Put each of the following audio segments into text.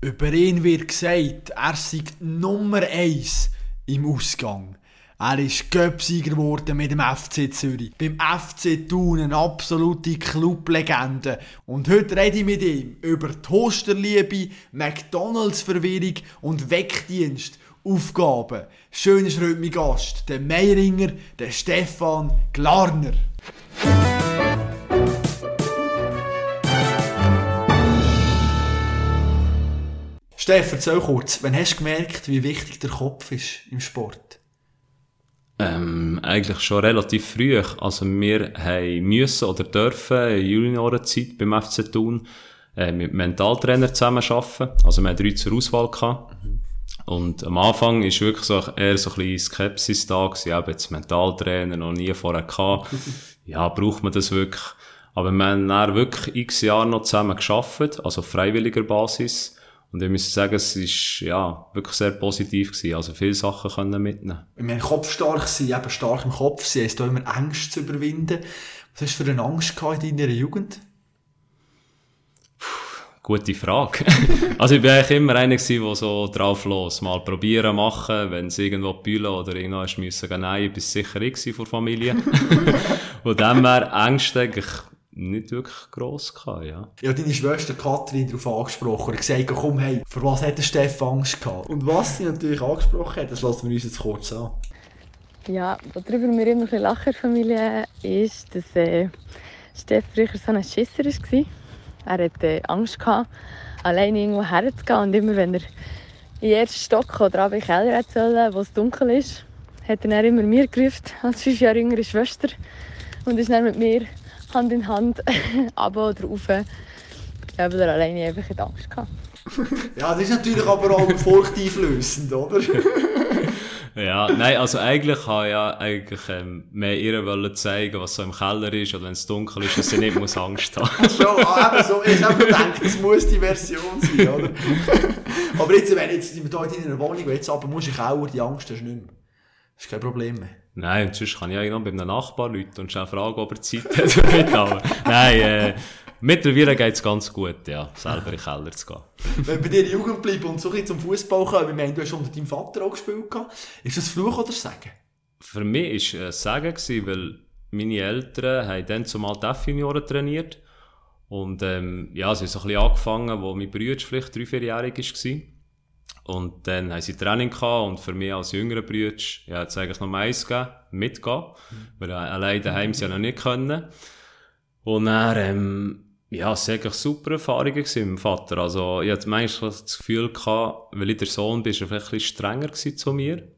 Über ihn wird gesagt, er sei Nummer 1 im Ausgang. Er ist Göpsieger geworden mit dem FC Zürich. Beim FC Thun eine absolute Clublegende. Und heute rede ich mit ihm über Toasterliebe, McDonalds-Verwirrung und Weckdienst. Aufgaben. Schön ist heute mein Gast, der Meiringer, der Stefan Glarner. Stefan, erzähl kurz, wann hast du gemerkt, wie wichtig der Kopf ist im Sport? Ähm, eigentlich schon relativ früh. Also wir haben müssen oder dürfen in Juniorenzeit beim FC Thun äh, mit Mentaltrainer zusammen arbeiten. Also wir hatten drei zur Auswahl gehabt. Mhm. Und am Anfang ist wirklich so eher so ein bisschen Skepsis da gewesen. Ich habe jetzt Mentaltrainer noch nie vorher gehabt. ja, braucht man das wirklich? Aber wir haben dann wirklich x Jahre noch zusammen geschafft, also auf freiwilliger Basis. Und ich muss sagen, es ist, ja, wirklich sehr positiv gewesen. Also viele Sachen können mitnehmen. Wir kopfstark sein, eben stark im Kopf sein, heisst auch immer Angst zu überwinden. Was hast du für eine Angst gehabt in deiner Jugend? Gute Frage. also ich bin eigentlich immer einer gewesen, der so drauf los, mal probieren, machen, wenn es irgendwo bühlen oder irgendwo hast müssen, nein, bis sicher ich vor Familie. Und dann wäre Ängste eigentlich nicht wirklich gross gehabt, ja. Ja, deine Schwester Katrin darauf angesprochen und gesagt, komm, hey, für was hat der Stefan Angst gehabt? Und was sie natürlich angesprochen hat, das lassen wir uns jetzt kurz an. Ja, worüber wir immer ein bisschen lachen Familie ist, dass äh, Steff früher so ein Schisser war. Er hatte äh, Angst, gehabt, alleine irgendwo herzugehen und immer wenn er in den ersten Stock oder in den Keller sollen, wo es dunkel ist, hat er dann immer mir gerufen, als fünf Jahre jüngere Schwester und ist dann mit mir Hand in Hand runter oder rauf. Ich habe da alleine einfach in Angst gehabt. ja, das ist natürlich aber auch furchteinflößend, oder? ja, nein, also eigentlich habe ich ja eigentlich ähm, mehr ihr wollen zeigen, was so im Keller ist oder wenn es dunkel ist, dass sie nicht muss Angst haben. Schon, ah, eben so, ich habe gedacht, das muss die Version sein, oder? aber jetzt, wenn jetzt hier in einer Wohnung, jetzt aber musst du in Keller, die Angst hast du nicht mehr. Das ist kein Problem mehr. Nein, und sonst kann ich noch bei einem Nachbar Leuten und schnell fragen, ob er Zeit hat. aber nein, äh, mittlerweile geht es ganz gut, ja, selber in den Keller zu gehen. Wenn bei dir Jugend bleiben und so ein zum Fußball kommen, ich meine, du hast unter deinem Vater auch gespielt, ist das Fluch oder Sagen? Für mich war es Sagen, weil meine Eltern haben dann zumal die F-Junioren trainiert. Und ähm, ja, sie haben so ein bisschen angefangen, wo mein Bruder vielleicht drei, vierjährig war. Und dann haben sie Training gehabt und für mich als jüngerer Bruder, ja, jetzt eigentlich noch eins gegeben, mitgehen. Mhm. Weil allein daheim sie ja noch nicht können. Und dann, ähm, ja, es war eigentlich super Erfahrungen mit dem Vater. Also, ich hatte manchmal das Gefühl gehabt, weil ich der Sohn bin, ist er vielleicht ein bisschen strenger zu mir.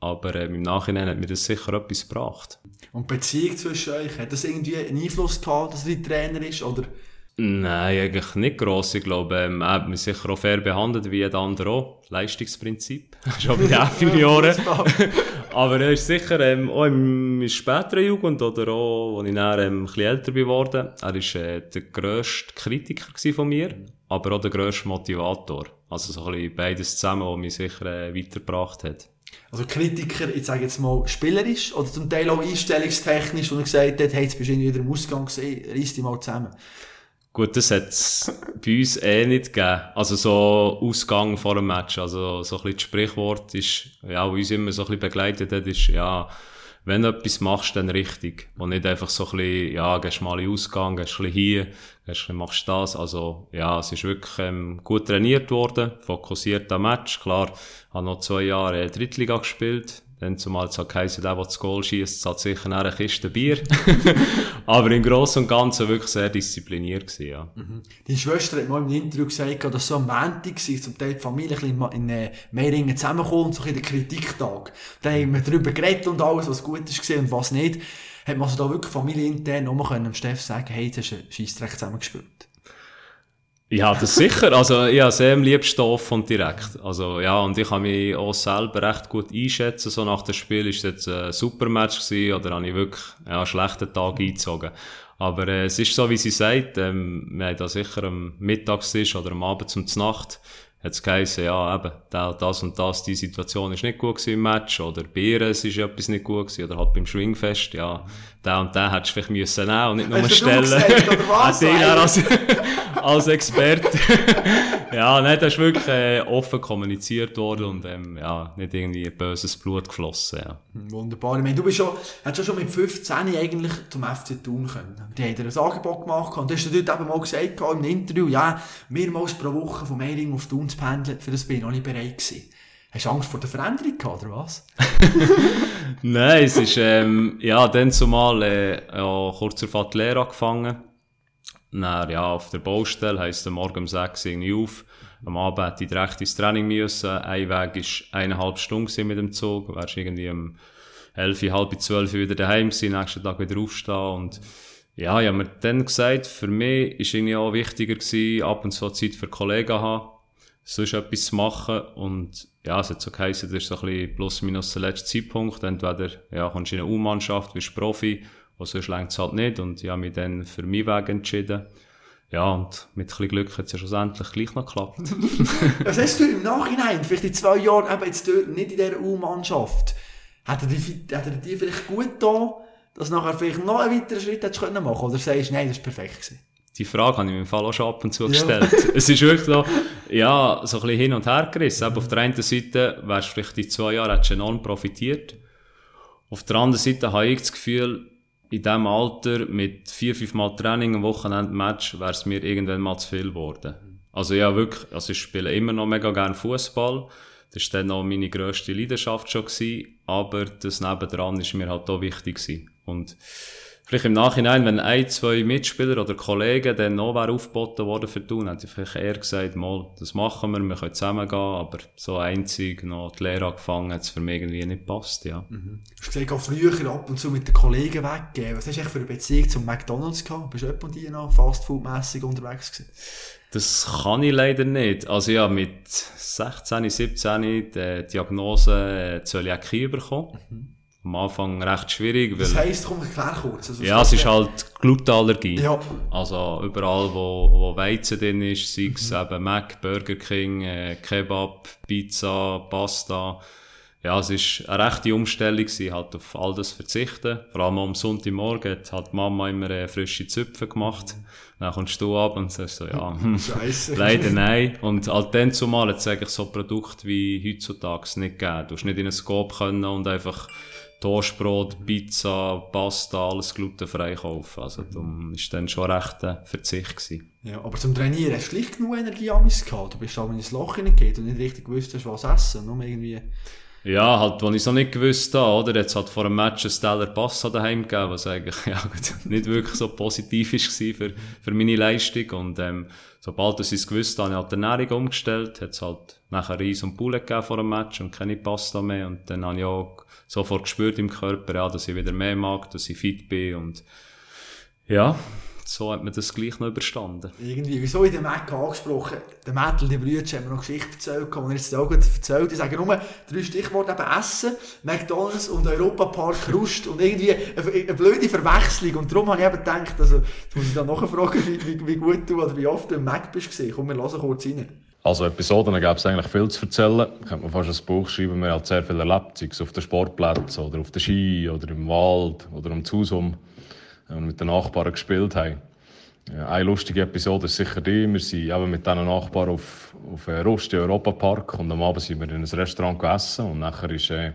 Aber ähm, im Nachhinein hat mir das sicher etwas gebracht. Und die Beziehung zwischen euch, hat das irgendwie einen Einfluss gehabt, dass er Trainer ist? Oder Nein, eigentlich nicht gross. Ich glaube, ähm, er hat mich sicher auch fair behandelt, wie jeder andere auch. Leistungsprinzip. Schon bei den F-Junioren. Aber er ist sicher, ähm, auch in späteren Jugend oder auch, als ich dann, ähm, ein bisschen älter geworden er war äh, der grösste Kritiker von mir, aber auch der grösste Motivator. Also so ein bisschen beides zusammen, was mich sicher äh, weitergebracht hat. Also Kritiker, ich sage jetzt mal, spielerisch oder zum Teil auch einstellungstechnisch, wo er gesagt hat, hey, jetzt bist du wieder im Ausgang gesehen, reiss dich mal zusammen. Gut, das hat es bei uns eh nicht gegeben. Also so Ausgang vor dem Match. Also so ein bisschen das Sprichwort ist, ja, uns immer so ein bisschen begleitet hat, ist, ja, wenn du etwas machst, dann richtig. Und nicht einfach so ein bisschen, ja, gehst mal in Ausgang, gehst ein bisschen hier, gehst, machst das. Also, ja, es ist wirklich ähm, gut trainiert worden, fokussiert am Match. Klar, habe noch zwei Jahre Drittliga gespielt, dann zumal es halt heisst, der, der das Goal schießt, hat sicher eine Kiste Bier. Aber im Großen und Ganzen wirklich sehr diszipliniert gewesen, ja. Mhm. Deine Schwester hat mal im Interview gesagt, dass so am Montag war, zum Teil die Familie in, in äh, Meiringen zusammenkommt, so ein der Kritiktag. Da haben wir darüber geredet und alles, was gut ist und was nicht. Hat man also da wirklich familienintern auch mal dem Steff sagen, hey, jetzt hast du einen Scheissdreck zusammengespielt? Ja, das sicher. Also, ich habe sehr am liebsten offen und direkt. Also, ja, und ich habe mich auch selber recht gut einschätzen. So nach dem Spiel ist jetzt ein super Match gewesen, oder habe ich wirklich, ja, einen schlechten Tag eingezogen. Aber, äh, es ist so, wie sie sagt, ähm, wir haben da sicher am Mittagstisch oder am Abend zum Nacht, hat es geheißen, ja, eben, das und das, die Situation ist nicht gut im Match, oder bei ihr ist etwas nicht gut gewesen, oder halt beim Schwingfest, ja, der und der hättest du vielleicht müssen nehmen und nicht nur stellen. Gesagt, oder was? als, als Experte. ja, nein, das ist wirklich äh, offen kommuniziert worden und ähm, ja, nicht irgendwie böses Blut geflossen, ja. Wunderbar. Ich meine, du bist schon, hast schon mit 15 eigentlich zum FC tun können. Die haben dir ein Angebot gemacht und du hast dort eben mal gesagt, im Interview, ja, mehrmals pro Woche von Meiring auf Thun zu für das bin ich noch nicht bereit gewesen. Hast du Angst vor der Veränderung gehabt, oder was? Nein, es ist, ähm, ja, dann zumal, äh, kurz vor die Lehre angefangen. Dann, ja, auf der Baustelle heisst morgen um 6 Uhr auf. Am Abend hätte ich direkt ins Training müssen. Ein Weg war eineinhalb Stunden mit dem Zug. Wärst irgendwie um 11, halb 12 wieder daheim gewesen, nächsten Tag wieder aufstehen und, ja, ich habe mir dann gesagt, für mich ist irgendwie auch wichtiger gewesen, ab und zu Zeit für Kollegen zu haben sonst etwas zu machen. Und ja, es hat so geheißen, das ist so ein bisschen plus minus der letzte Zeitpunkt. Entweder ja, kommst du in eine U-Mannschaft, wirst Profi, oder sonst längt es halt nicht. Und ich habe mich dann für meinen Weg entschieden. Ja, und mit ein bisschen Glück hat es ja schlussendlich gleich noch geklappt. Was hast du im Nachhinein, vielleicht in zwei Jahren, eben jetzt dort, nicht in dieser U-Mannschaft, hat er die, hat er vielleicht gut da, dass du nachher vielleicht noch einen weiteren Schritt hättest können machen Oder sagst du, nein, das war perfekt gewesen? Die Frage habe ich mir im Fall auch schon ab und zu gestellt. Ja. es ist wirklich so, ja, so ein bisschen hin und her gerissen. Mhm. Auf der einen Seite wärst du vielleicht in zwei Jahren enorm profitiert. Auf der anderen Seite habe ich das Gefühl, in diesem Alter mit vier, fünf Mal Training, am Wochenende Match, wäre es mir irgendwann mal zu viel geworden. Also ja, wirklich, also ich spiele immer noch mega gerne Fußball. Das war dann auch meine grösste Leidenschaft schon gewesen, aber das nebendran ist mir halt auch wichtig gewesen. Und vielleicht im Nachhinein, wenn ein, zwei Mitspieler oder Kollegen dann noch aufgeboten worden für tun, hätte ich vielleicht eher gesagt, mal, das machen wir, wir können zusammen gehen, aber so einzig noch die Lehre angefangen, hat es für mich irgendwie nicht gepasst, ja. Mhm. Du hast gesagt, auch früher ab und zu mit den Kollegen weggehen. Was hast du eigentlich für eine Beziehung zum McDonalds gehabt? Bist du jemand die noch fastfood-mässig unterwegs gewesen? Das kann ich leider nicht. Also ja, mit 16, 17 die Diagnose äh, Zöliakie bekommen. Mhm am Anfang recht schwierig. Weil, das heisst, komm, erklär kurz. Also, ja, es ist halt Glutenallergie. Ja. Also überall, wo, wo Weizen drin ist, sei es mhm. eben Mac, Burger King, äh, Kebab, Pizza, Pasta. Ja, es ist eine rechte Umstellung, sie halt auf all das verzichten. Vor allem am Sonntagmorgen hat halt Mama immer äh, frische Zöpfe gemacht. Mhm. Dann kommst du ab und sagst so, ja, hm, leider nein. Und halt dann zumal hat es eigentlich so Produkte wie heutzutage nicht gegeben. Du hast nicht in einen Scope können und einfach Toastbrot, Pizza, Pasta, alles glutenfrei kaufen. Also, darum war dann schon recht ein Verzicht. Gewesen. Ja, aber zum Trainieren hast du schlicht genug Energie an gehabt. Du bist aber ins Loch hineingegangen und nicht richtig gewusst was essen. Nur irgendwie... Ja, halt, als ich noch nicht gewusst habe, oder? Jetzt hat vor einem Match ein Teller Pasta daheim gegeben, was eigentlich, ja, nicht wirklich so positiv war für, für meine Leistung. Und, ähm, sobald ich es gewusst habe, habe ich halt die Ernährung umgestellt, hat es halt nachher Reis und Poulet gegeben vor dem Match und keine Pasta mehr. Und dann habe ich auch sofort gespürt im Körper, ja, dass ich wieder mehr mag, dass ich fit bin und ja, so hat man das gleich noch überstanden. Irgendwie, wieso in der Mac angesprochen, der Mädel, die Brüder, haben mir noch Geschichte erzählt, und er jetzt auch erzählt, die sagen nur drei Stichworte eben Essen, McDonalds und Europapark Rust und irgendwie eine, eine, blöde Verwechslung und darum habe ich eben gedacht, also, jetzt muss ich dann nachfragen, wie, wie, wie gut du oder wie oft du im Mac bist gesehen. Komm, wir hören kurz rein. Also Episoden gäbe es eigentlich viel zu erzählen. Könnte man fast ein Buch schreiben, wir haben sehr viel erlebt, sei es auf den Sportplätzen oder auf der Ski oder im Wald oder am Zusum, wenn wir mit den Nachbarn gespielt haben. Eine lustige Episode ist sicher die, wir sind eben mit diesen Nachbarn auf, auf Rust im Europapark und am Abend sind wir in ein Restaurant gegessen und nachher ist äh,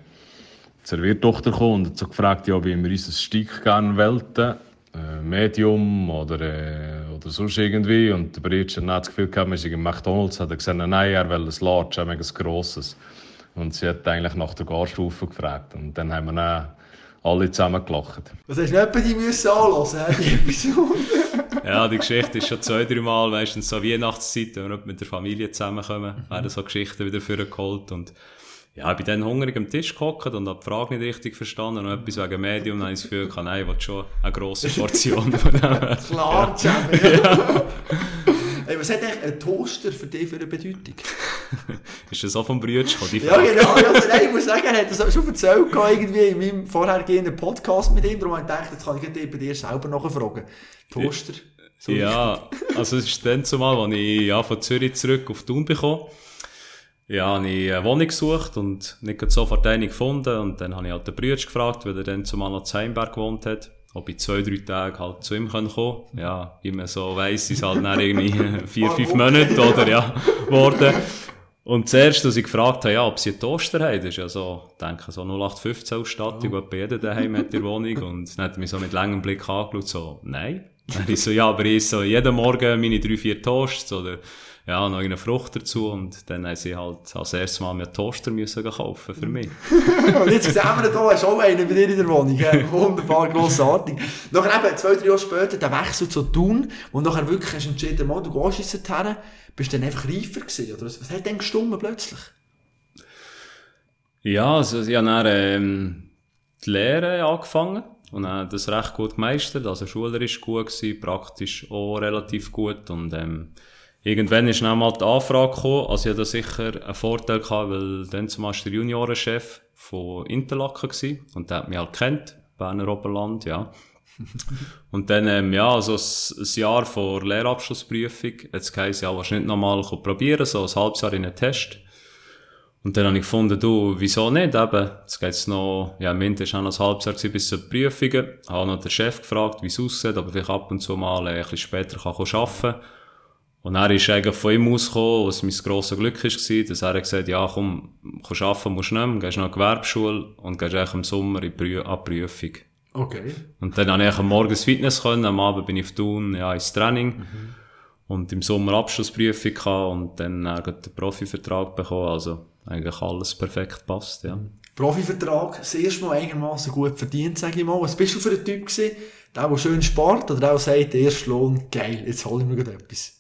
die Serviertochter gekommen und hat so gefragt, ja, wie wir unser Steak gerne wollten äh, Medium oder, äh, oder sonst irgendwie. Und der Bridge hat das Gefühl gehabt, wir sind im McDonalds, hat er gesagt, nein, er will ein Large, ein grosses. Und sie hat eigentlich nach der Garstufe gefragt. Und dann haben wir dann alle zusammen gelacht. Was hast du nicht die müssen anhören, die Episode? ja, die Geschichte ist schon zwei, drei Mal, meistens so Weihnachtszeit, wenn wir mit der Familie zusammenkommen, mhm. werden so Geschichten wieder vorgeholt und ja, ich bin dann hungrig am Tisch gehockt und habe die Frage nicht richtig verstanden und etwas wegen Medium, dann habe ich das Gefühl, nein, ich will schon eine grosse Portion von dem. Klar, Jamie. ja. Hey, was hat eigentlich ein Toaster für dich für eine Bedeutung? ist das auch vom Brütsch? Ja, genau. Also, nein, ich muss sagen, er hat das schon erzählt irgendwie in meinem vorhergehenden Podcast mit ihm, darum habe ich gedacht, jetzt kann ich bei dir selber nachfragen. Toaster? So ja, also es ist dann zumal, als ich ja, von Zürich zurück auf Thun bekomme ja, habe ich eine Wohnung gesucht und nicht sofort eine gefunden. Und dann habe ich halt den Bruder gefragt, weil er dann zumal noch in Heimberg gewohnt hat, ob ich zwei, drei Tage halt zu ihm kommen kann. Ja, wie man so weiss, ist halt dann irgendwie vier, fünf Monate, oder, ja, geworden. Und zuerst, als ich gefragt habe, ja, ob sie einen Toaster haben, das ist ja so, ich denke, so 0815 Ausstattung, oh. die jeder daheim hat in der Wohnung. Und dann hat er mich so mit langem Blick angeschaut, so, nein. Dann ich so, ja, aber ich so jeden Morgen meine drei, vier Toasts, oder, ja, noch eine Frucht dazu und dann haben sie halt als erstes Mal einen Toaster müssen kaufen für mich. und jetzt sehen wir hier, hast auch einen bei dir in der Wohnung. Wunderbar, grossartig. Nachher eben, zwei, drei Jahre später, der Wechsel zu Thun und nachher wirklich hast du entschieden, mal, du gehst jetzt her, bist du dann einfach reifer gewesen, oder was, was hat denn gestummen plötzlich? Ja, also ich habe dann ähm, die Lehre angefangen und habe das recht gut gemeistert, also schulerisch gut gewesen, praktisch auch relativ gut und ähm, Irgendwann ist dann mal die Anfrage gekommen, also ich hatte sicher einen Vorteil gehabt, weil dann zum Beispiel der Juniorenchef von Interlaken war und der hat mich halt kennt, Berner Oberland, ja. und dann, ähm, ja, also ein, Jahr vor Lehrabschlussprüfung, jetzt heisst ja, du nicht nochmal probieren, so ein halbes Jahr in einen Test. Und dann habe ich gefunden, du, wieso nicht eben? Jetzt geht's noch, ja, im Winter war noch ein halbes Jahr bis zur Prüfungen. Habe noch den Chef gefragt, wie es aussieht, ob vielleicht ab und zu mal äh, ein bisschen später kann arbeiten kann. Und er ist eigentlich von ihm ausgekommen, was mein grosses Glück war, dass er gesagt hat, ja, komm, kannst arbeiten musst nicht mehr, gehst die Gewerbeschule und gehst eigentlich im Sommer in die Prüfung. Okay. Und dann habe ich am Morgen ins Fitness können, am Abend bin ich auf Thun, ja, ins Training. Mhm. Und im Sommer Abschlussprüfung gehabt und dann äh, den Profivertrag bekommen, also eigentlich alles perfekt passt, ja. Profivertrag, das erste Mal einigermaßen gut verdient, sage ich mal. Was bist du für ein Typ gewesen? Der, der schön spart oder der, der sagt, der erste Lohn, geil, jetzt hol ich mir etwas?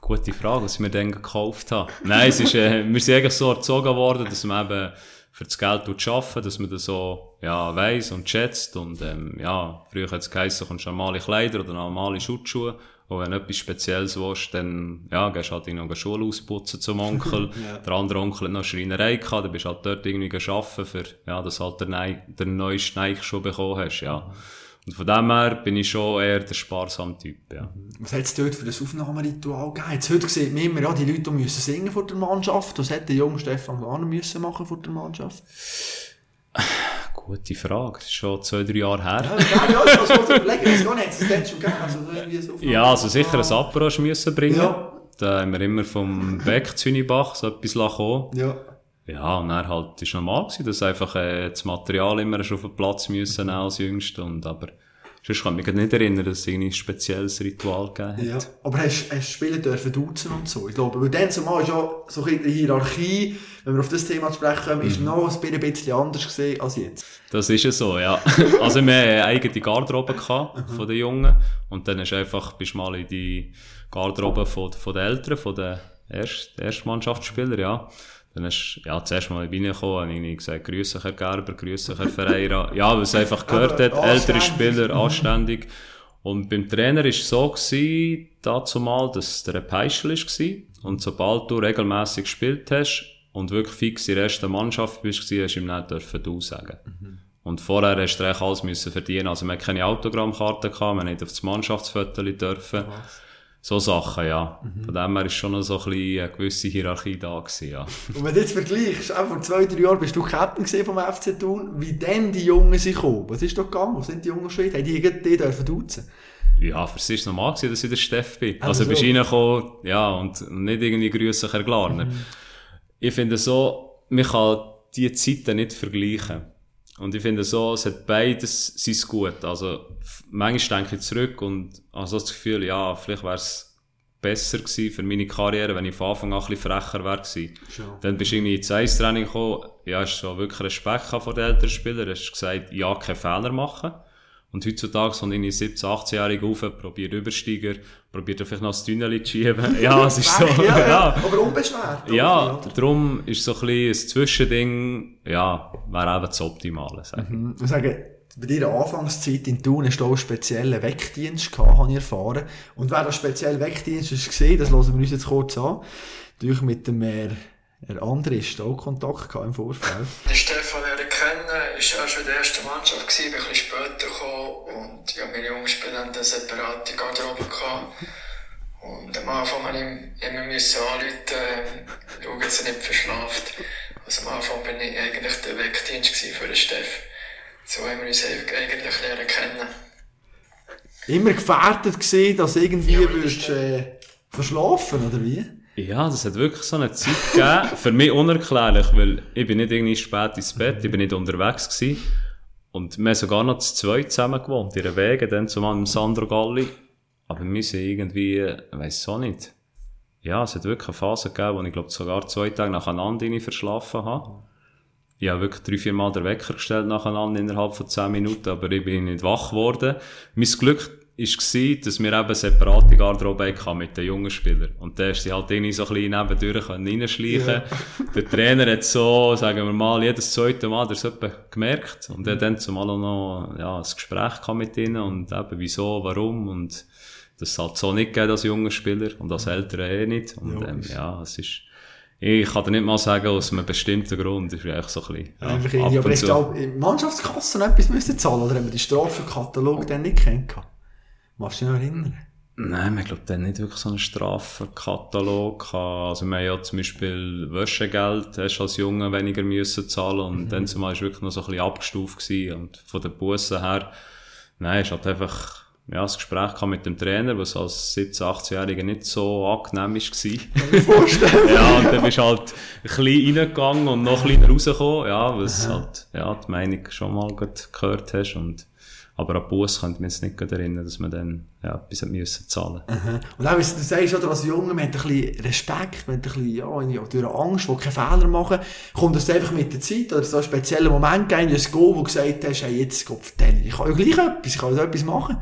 Gute Frage, was ich mir dann gekauft habe. Nein, es ist, äh, wir sind eigentlich so erzogen worden, dass man eben für das Geld arbeiten dass man das so, ja, weiss und schätzt. Und, ähm, ja, früher hat es geheißen, du kommst normale Kleider oder normale Schutzschuhe. Und wenn du etwas Spezielles willst, dann, ja, gehst halt in eine Schule ausputzen zum Onkel. ja. Der andere Onkel hat noch Schreinerei gehabt, dann bist halt dort irgendwie arbeiten für, ja, dass halt der, der neueste Nike schon bekommen hast, ja. Mhm. Und von dem her bin ich schon eher der sparsame Typ, ja. Was hat es dort für das Aufnahmeritual gegeben? Jetzt heute sieht man immer, ja, die Leute müssen singen vor der Mannschaft. Was hätte der junge Stefan Warner müssen machen vor der Mannschaft? Gute Frage. Das ist schon zwei, drei Jahre her. Ja, ja, das muss man überlegen. Das gar nicht. Das schon gegeben. Also, irgendwie ja, also sicher ein Apero müssen bringen. Ja. Da haben wir immer vom Beck Zünibach so etwas kommen. Ja. Ja, und er halt, ist normal gewesen, dass einfach, äh, das Material immer schon auf den Platz müssen mhm. als Jüngster und, aber, sonst kann ich mich nicht erinnern, dass es ein spezielles Ritual gegeben hat. Ja, aber hast, hast Spieler dürfen duzen und so? Ich glaube, weil dann zumal ist ja so ein die Hierarchie, wenn wir auf das Thema sprechen kommen, ist mhm. noch ein bisschen anders gesehen als jetzt. Das ist ja so, ja. also wir hatten eine eigene Garderobe gehabt, mhm. von den Jungen, und dann du einfach, bist mal in die Garderobe von, von den Eltern, von den Erst, Erstmannschaftsspielern, ja. Dann hast ja, zuerst mal reingekommen, habe ich gesagt, grüße Herr Gerber, grüße Herr Ferreira. Ja, weil es einfach gehört hat, ältere Spieler, anständig. Und beim Trainer war es so, gewesen, dazu mal, dass der Peischel war. Und sobald du regelmäßig gespielt hast und wirklich fix in der ersten Mannschaft bist, hast du ihm nicht dürfen du sagen. Mhm. Und vorher hast du alles müssen verdienen. Also, wir hatten keine Autogrammkarte, gehabt, haben nicht auf das Mannschaftsfoto dürfen. Was? So Sachen, ja. Mhm. Von dem her war schon noch so ein bisschen eine gewisse Hierarchie da gewesen, ja. Und wenn du jetzt vergleichst, auch vor zwei, drei Jahren bist du Captain vom FC Thun, wie denn die Jungen sind gekommen? Was ist da gegangen? Wo sind die Jungen schon? Haben die die dürfen duzen? Ja, für sie war es normal gewesen, dass ich der Steff bin. Also, also bist du reingekommen, ja, und nicht irgendwie grüße Herr Glarner. Mhm. Ich finde so, man kann diese Zeiten nicht vergleichen. Und ich finde so, es hat beides sein gut. Also, manchmal denke ich zurück und habe so das Gefühl, ja, vielleicht wäre es besser gewesen für meine Karriere, wenn ich von Anfang an ein bisschen frecher wäre gewesen. Sure. Dann bist du irgendwie ins Eistraining gekommen, ja, hast so wirklich Respekt vor den älteren Spielern, hast gesagt, ja, keine Fehler machen. Und heutzutage sind irgendwie 17-, 18-Jährige auf, probiert Übersteiger, probiert vielleicht noch das Tunnel zu schieben. Ja, es ist so. ja, ja, aber unbeschwert. Ja, darum ist so ein bisschen ein Zwischending, ja, wäre eben das Optimale, sage ich. Mhm. Ich sage, bei deiner Anfangszeit in Thun hast du auch einen speziellen Wegdienst gehabt, habe ich erfahren. Und wer das spezielle Wegdienst ist gesehen, das hören wir uns jetzt kurz an. Durch mit dem äh, der andere ist auch Kontakt gehabt im Vorfeld. Stefan ist ja schon in der ersten Mannschaft gewesen, bin ein bisschen später gekommen und ja, meine Jungs haben eine separate Garderobe gehabt. Und am Anfang musste ich immer müssen anrufen, äh, schauen, dass er nicht verschlaft. Also am Anfang bin ich eigentlich der Wegdienst für den Steff. So haben wir uns eigentlich lernen kennen. Immer gefährdet gesehen, dass irgendwie Ja, würdest, äh, verschlafen, oder wie? Ja, das hat wirklich so eine Zeit gegeben. Für mich unerklärlich, weil ich bin nicht irgendwie spät ins Bett, ich bin nicht unterwegs gewesen. Und wir haben sogar noch zu zweit zusammen gewohnt, in der Wege, dann zumal mit Sandro Galli. Aber wir sind irgendwie, ich weiss auch nicht. Ja, es hat wirklich eine Phase gegeben, wo ich glaube sogar zwei Tage nacheinander verschlafen habe. Ich habe wirklich drei, vier Mal den Wecker gestellt nacheinander innerhalb von zehn Minuten, aber ich bin nicht wach geworden. Mein Glück war, dass wir eben separate Garderobe hatten mit den jungen Spielern. Und da ist sie halt irgendwie so ein bisschen nebendurch reinschleichen. Der Trainer hat so, sagen wir mal, jedes zweite Mal das etwa gemerkt. Und er hat dann zumal auch noch, ja, ein Gespräch mit ihnen und eben wieso, warum und das halt so nicht geht als junger Spieler und als älterer eh nicht. Und ähm, ja, es ist, ich kann dir nicht mal sagen, aus einem bestimmten Grund. Das ist eigentlich so ein bisschen, ja, Einfach irgendwie, aber hast du auch in Mannschaftskassen etwas müssen zahlen oder haben wir die Strafenkatalog dann nicht kennt? Machst du dich noch erinnern? Nein, wir glauben dann nicht wirklich so einen Strafenkatalog gehabt. Also wir haben ja zum Beispiel Wäschegeld, hast du als Junge weniger müssen zahlen und dann zumal ist wirklich noch so ein bisschen abgestuft gewesen. Und von den Bussen her, nein, es hat einfach, ja, das Gespräch gehabt mit dem Trainer, was als 17-, 18-Jähriger nicht so angenehm war. Vorstellen. ja, und dann bist du halt ein bisschen reingegangen und noch ein bisschen rausgekommen, ja, was halt, ja, die Meinung schon mal gehört hast und, aber an Bus könnte man jetzt nicht erinnern, dass man dann, ja, etwas müssen zahlen. Und auch, du sagst, oder, als Junge, man hat ein bisschen Respekt, man hat ein bisschen, ja, durch Angst, will keine Fehler machen. Kommt das einfach mit der Zeit, oder so einen speziellen Moment gegeben, ein Go, wo du gesagt hast, hey, jetzt, Gott, vertell, ich kann ja gleich etwas, ich kann ja etwas machen.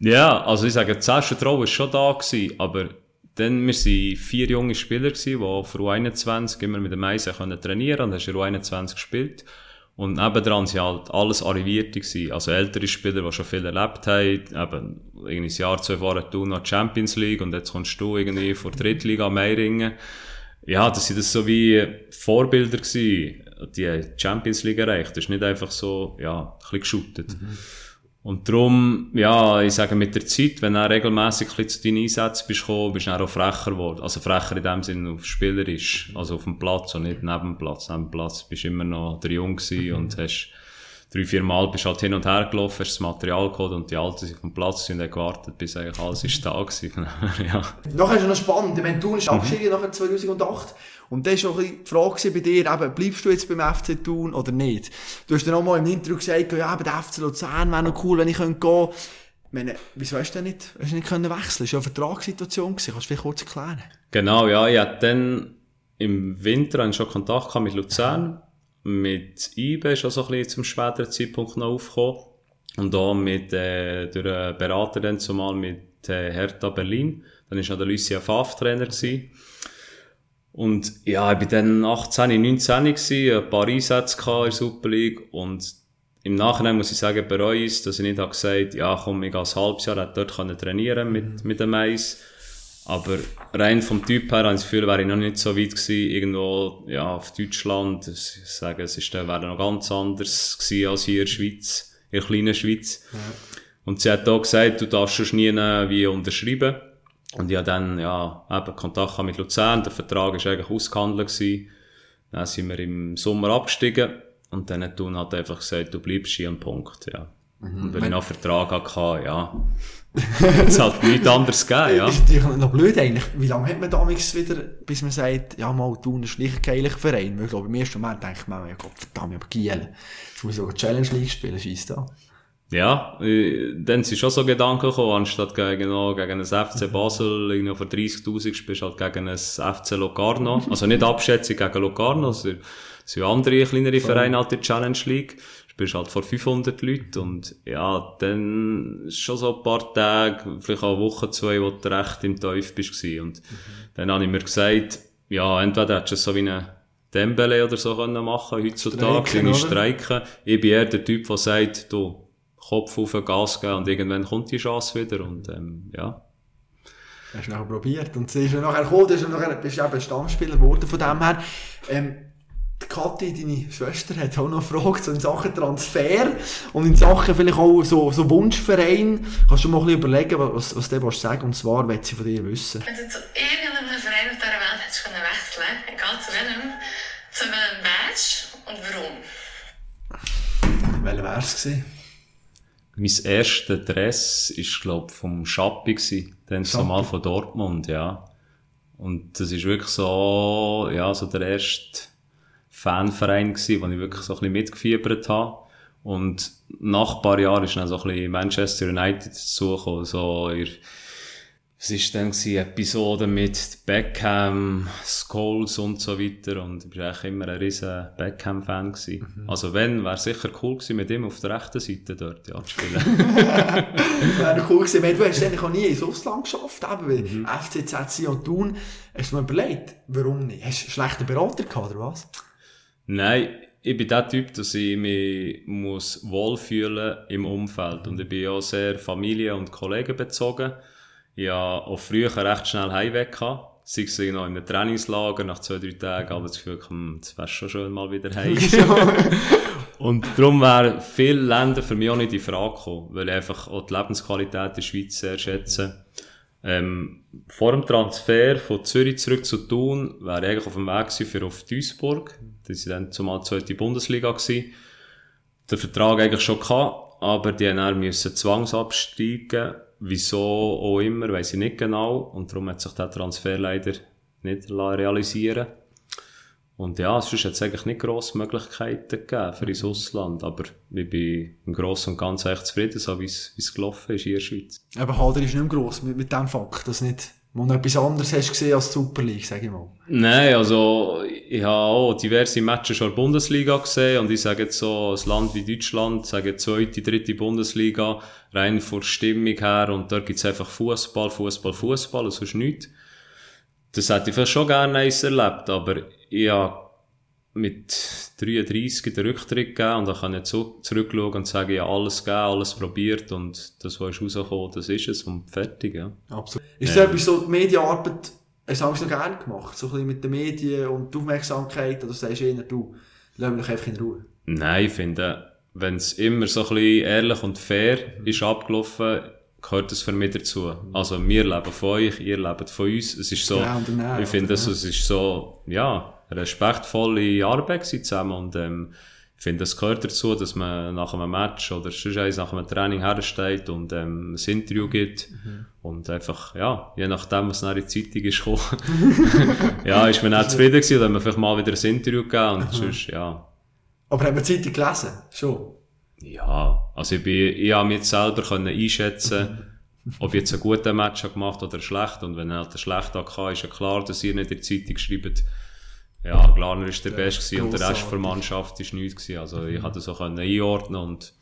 Ja, also ich sage, das Selbstvertrauen war schon da gewesen, aber dann, wir waren vier junge Spieler gewesen, die für U21 immer mit dem Eisen trainieren und hast in U21 gespielt. Und nebendran sind halt alles Arrivierte gewesen. Also ältere Spieler, die schon viel erlebt haben, eben, irgendwie ein Jahr, zwei Jahre du noch Champions League und jetzt kommst du irgendwie vor Drittliga Meiringen. Ja, das sind so wie Vorbilder gewesen, die haben Champions League erreicht. Das ist nicht einfach so, ja, ein bisschen geschootet. Und darum, ja, ich sage mit der Zeit, wenn du regelmässig ein zu deinen Einsätzen bist gekommen, bist du auch frecher geworden. Also frecher in dem Sinne auf spielerisch, also auf dem Platz und nicht neben dem Platz. Neben dem Platz bist du immer noch der Jung gewesen und hast drei, vier Mal bist halt hin und her gelaufen, hast das Material geholt und die Alten sind vom Platz und haben gewartet, bis eigentlich alles ist da gewesen. ja. Nachher ist es noch spannend, wenn du ist abgestiegen nachher 2008 und dann war auch die Frage bei dir, eben, bleibst du jetzt beim FC Thun oder nicht? Du hast dann auch mal im Interview gesagt, ja, eben, der FC Luzern wäre noch cool, wenn ich gehen könnte. Ich meine, wieso hast du denn nicht, hast du nicht können wechseln? Das war ja eine Vertragssituation, gewesen. kannst du vielleicht kurz erklären? Genau, ja, ich hatte dann im Winter einen schon Kontakt mit Luzern. Mit IBE ist auch so ein bisschen zum späteren Zeitpunkt noch aufgekommen. Und auch mit, äh, durch einen Berater dann zumal mit äh, Hertha Berlin. Dann war noch der Lucien Favre Trainer gewesen. Und ja, ich war dann 18, 19 gewesen, ein paar Einsätze in der Super League und im Nachhinein muss ich sagen, bereue ich dass ich nicht habe gesagt ja komm, ich gehe ein halbes Jahr, dort trainieren mit, mit dem Eis. Aber rein vom Typ her habe ich das Gefühl, wäre ich noch nicht so weit gewesen, irgendwo, ja, auf Deutschland. Ich sage, es ist, wäre noch ganz anders gewesen als hier in der Schweiz, in der kleinen Schweiz. Und sie hat auch gesagt, du darfst schon nie wie unterschreiben. Und ich habe dann, ja, eben Kontakt mit Luzern. Der Vertrag war eigentlich ausgehandelt gewesen. Dann sind wir im Sommer abgestiegen. Und dann hat Thun halt einfach gesagt, du bleibst hier am Punkt, ja. Und wenn ich noch einen Vertrag hatte, ja. es hat nichts anderes gegeben, ja. Ist natürlich noch blöd eigentlich. Wie lange hat man damals wieder, bis man sagt, ja, mal Thun ist nicht ein geiler Verein? Weil ich glaube, im ersten Moment denkt man, ja Gott, verdammt, aber Giel. Jetzt muss ich sogar Challenge League spielen, scheiss da. Ja, äh, dann sind schon so Gedanken gekommen, anstatt gegen, oh, gegen ein FC Basel, irgendwie für 30.000 spielst du halt gegen ein FC Locarno. Also nicht Abschätzung gegen Locarno, es sind andere kleinere Vereine halt in der Challenge League. Spielst halt vor 500 Leuten und ja, dann ist schon so ein paar Tage, vielleicht auch eine Woche, zwei, wo du recht im Teufel bist. Und dann habe ich mir gesagt, ja, entweder hättest du es so wie eine Dembele oder so können machen heutzutage, Streiken, streiken. Ich bin eher der Typ, der sagt, du, Kopf auf Gas geben und irgendwann kommt die Chance wieder und ähm, ja. Hast du nachher probiert. Und sie ist nachher gekommen, du bist ja nachher, bist ja eben Stammspieler geworden von dem her. Ähm, die Kathi, deine Schwester, hat auch noch gefragt, so in Sachen Transfer und in Sachen vielleicht auch so, so Wunschverein. Kannst du mal ein bisschen überlegen, was, was du willst sagen Und zwar, will sie von dir wissen. Wenn du zu irgendeinem Verein auf dieser Welt hättest können wechseln egal zu welchem, zu welchem wärst und warum? Welcher wär's gewesen? Mein erster Dress war, glaube ich, vom Schappi. Dann so Schappi? mal von Dortmund, ja. Und das ist wirklich so, ja, so der erste Fanverein gewesen, wo ich wirklich so ein bisschen mitgefiebert habe. Und nach ein paar Jahren ist dann so ein bisschen Manchester United dazugekommen, so in, was ist denn gewesen, Episode mit Beckham, Scholes und so weiter. Und ich war eigentlich immer ein riesen Beckham-Fan gewesen. Also wenn, wäre sicher cool gewesen, mit ihm auf der rechten Seite dort, ja, zu spielen. Wäre cool gewesen. Du hast eigentlich auch nie ins Ausland geschafft, eben, weil FCZ Sion Thun. Hast du mir überlegt, warum nicht? Hast du einen schlechten Berater gehabt, oder was? Nein, ich bin der Typ, dass ich mich muss wohlfühlen im Umfeld. Und ich bin auch sehr familie- und kollegenbezogen. Ich hatte auch früher recht schnell Heimweg gehabt. Sei es noch in einem Trainingslager, nach zwei, drei Tagen, aber das Gefühl, hm, jetzt wärst schon schön mal wieder heim. und darum wären viele Länder für mich auch nicht in Frage gekommen, weil ich einfach auch die Lebensqualität in der Schweiz sehr schätze. Ähm, vor dem Transfer von Zürich zurück zu Thun wäre ich eigentlich auf dem Weg gewesen für auf Duisburg. Das war dann zumal die zweite Bundesliga. Gewesen. Den Vertrag eigentlich schon gehabt, aber die haben dann müssen zwangsabsteigen. Wieso auch immer, weiss ich nicht genau. Und darum hat sich der Transfer leider nicht realisieren Und ja, sonst hat es eigentlich nicht grosse Möglichkeiten gegeben für ins Ausland. Aber ich bin im Großen und Ganzen echt zufrieden, so wie es gelaufen ist hier in der Schweiz. Aber Hader ist nicht mehr gross mit, mit dem Fakt, dass nicht mal noch etwas anderes hast gesehen als die Super League, sag ich mal. Nein, also ich habe auch diverse Matches schon in der Bundesliga gesehen und ich sage jetzt so, ein Land wie Deutschland, sage zweite, dritte Bundesliga, rein von Stimmung her und dort gibt's einfach Fußball, Fußball, Fußball sonst nichts. Das hätte ich vielleicht schon gerne eins erlebt, aber ich habe mit 33 den Rücktritt gegeben und dann kann ich zu, zurückschauen und sagen, habe alles gegeben, alles probiert und das, was ist rausgekommen, das ist es und fertig, ja. Absolut. Ist das etwas so, die Medienarbeit, hast du noch gerne gemacht? So ein bisschen mit den Medien und die Aufmerksamkeit, oder sagst du eher, du, lass mich einfach in Ruhe? Nein, ich finde, wenn es immer so ein bisschen ehrlich und fair ist abgelaufen, gehört das für mich dazu. Also, wir leben von euch, ihr lebt von uns. Es ist so, Ja, und danach, ich finde, das, es ist so, ja, respektvolle Arbeit zusammen und, ähm, ich finde, es gehört dazu, dass man nach einem Match oder sonst nach einem Training hersteht und ähm, ein Interview gibt. Und einfach, ja, je nachdem, was nach in die Zeitung ist ja, ist man auch zufrieden gewesen, dann hat man vielleicht mal wieder ein Interview gegeben und sonst, ja, Aber haben wir die Zeitung gelesen? Schon. ja, also ich, bin, ich habe mich jetzt selber können einschätzen, ob ich jetzt einen guten Match habe gemacht oder einen schlechten. Und wenn er halt einen schlechten hatte, ist ja klar, dass ihr nicht in der Zeitung schreibt, ja, Glarner ist der Beste und der Rest der. Mannschaft ist nichts gewesen. Also ich hatte so können einordnen und